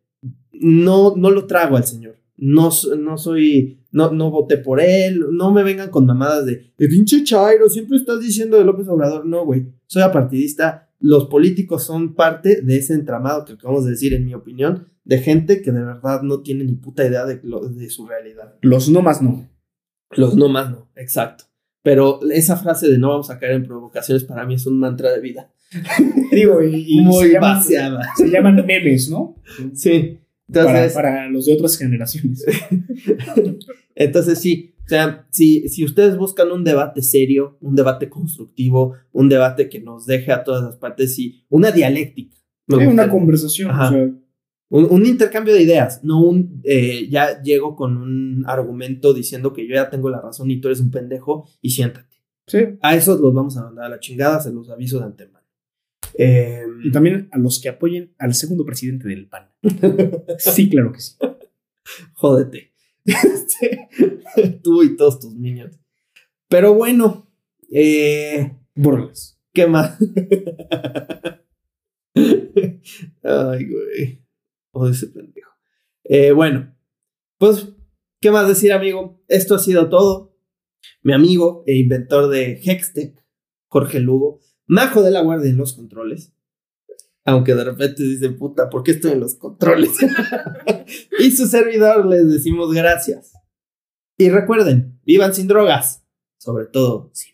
no, no lo trago al señor. No, no soy, no, no voté por él, no me vengan con mamadas de, de pinche Chairo, siempre estás diciendo de López Obrador. No, güey, soy apartidista. Los políticos son parte de ese entramado que acabamos de decir, en mi opinión, de gente que de verdad no tiene ni puta idea de, lo- de su realidad.
Los no más no.
Los no más no, exacto. Pero esa frase de no vamos a caer en provocaciones para mí es un mantra de vida.
Digo, y, y
Muy
se, llaman, se llaman memes, ¿no?
Sí.
Para,
Entonces,
para los de otras generaciones.
entonces sí, o sea, si, si ustedes buscan un debate serio, un debate constructivo, un debate que nos deje a todas las partes y una dialéctica.
Sí, una conversación.
Ajá.
o sea,
Un, un intercambio de ideas, no un eh, ya llego con un argumento diciendo que yo ya tengo la razón y tú eres un pendejo y siéntate.
sí.
A esos los vamos a mandar a la chingada, se los aviso de antemano. Eh,
Y también a los que apoyen al segundo presidente del PAN. Sí, claro que sí.
jódete. Este, Tú y todos tus niños. Pero bueno, eh,
Bórralas.
¿qué más? Ay, güey. Oh, ese pendejo. Eh, bueno, pues, ¿qué más decir, amigo? Esto ha sido todo. Mi amigo e inventor de Hextech, Jorge Lugo, majo de la guardia en los controles. Aunque de repente dicen, puta, ¿por qué estoy en los controles? y su servidor les decimos gracias. Y recuerden, vivan sin drogas, sobre todo sin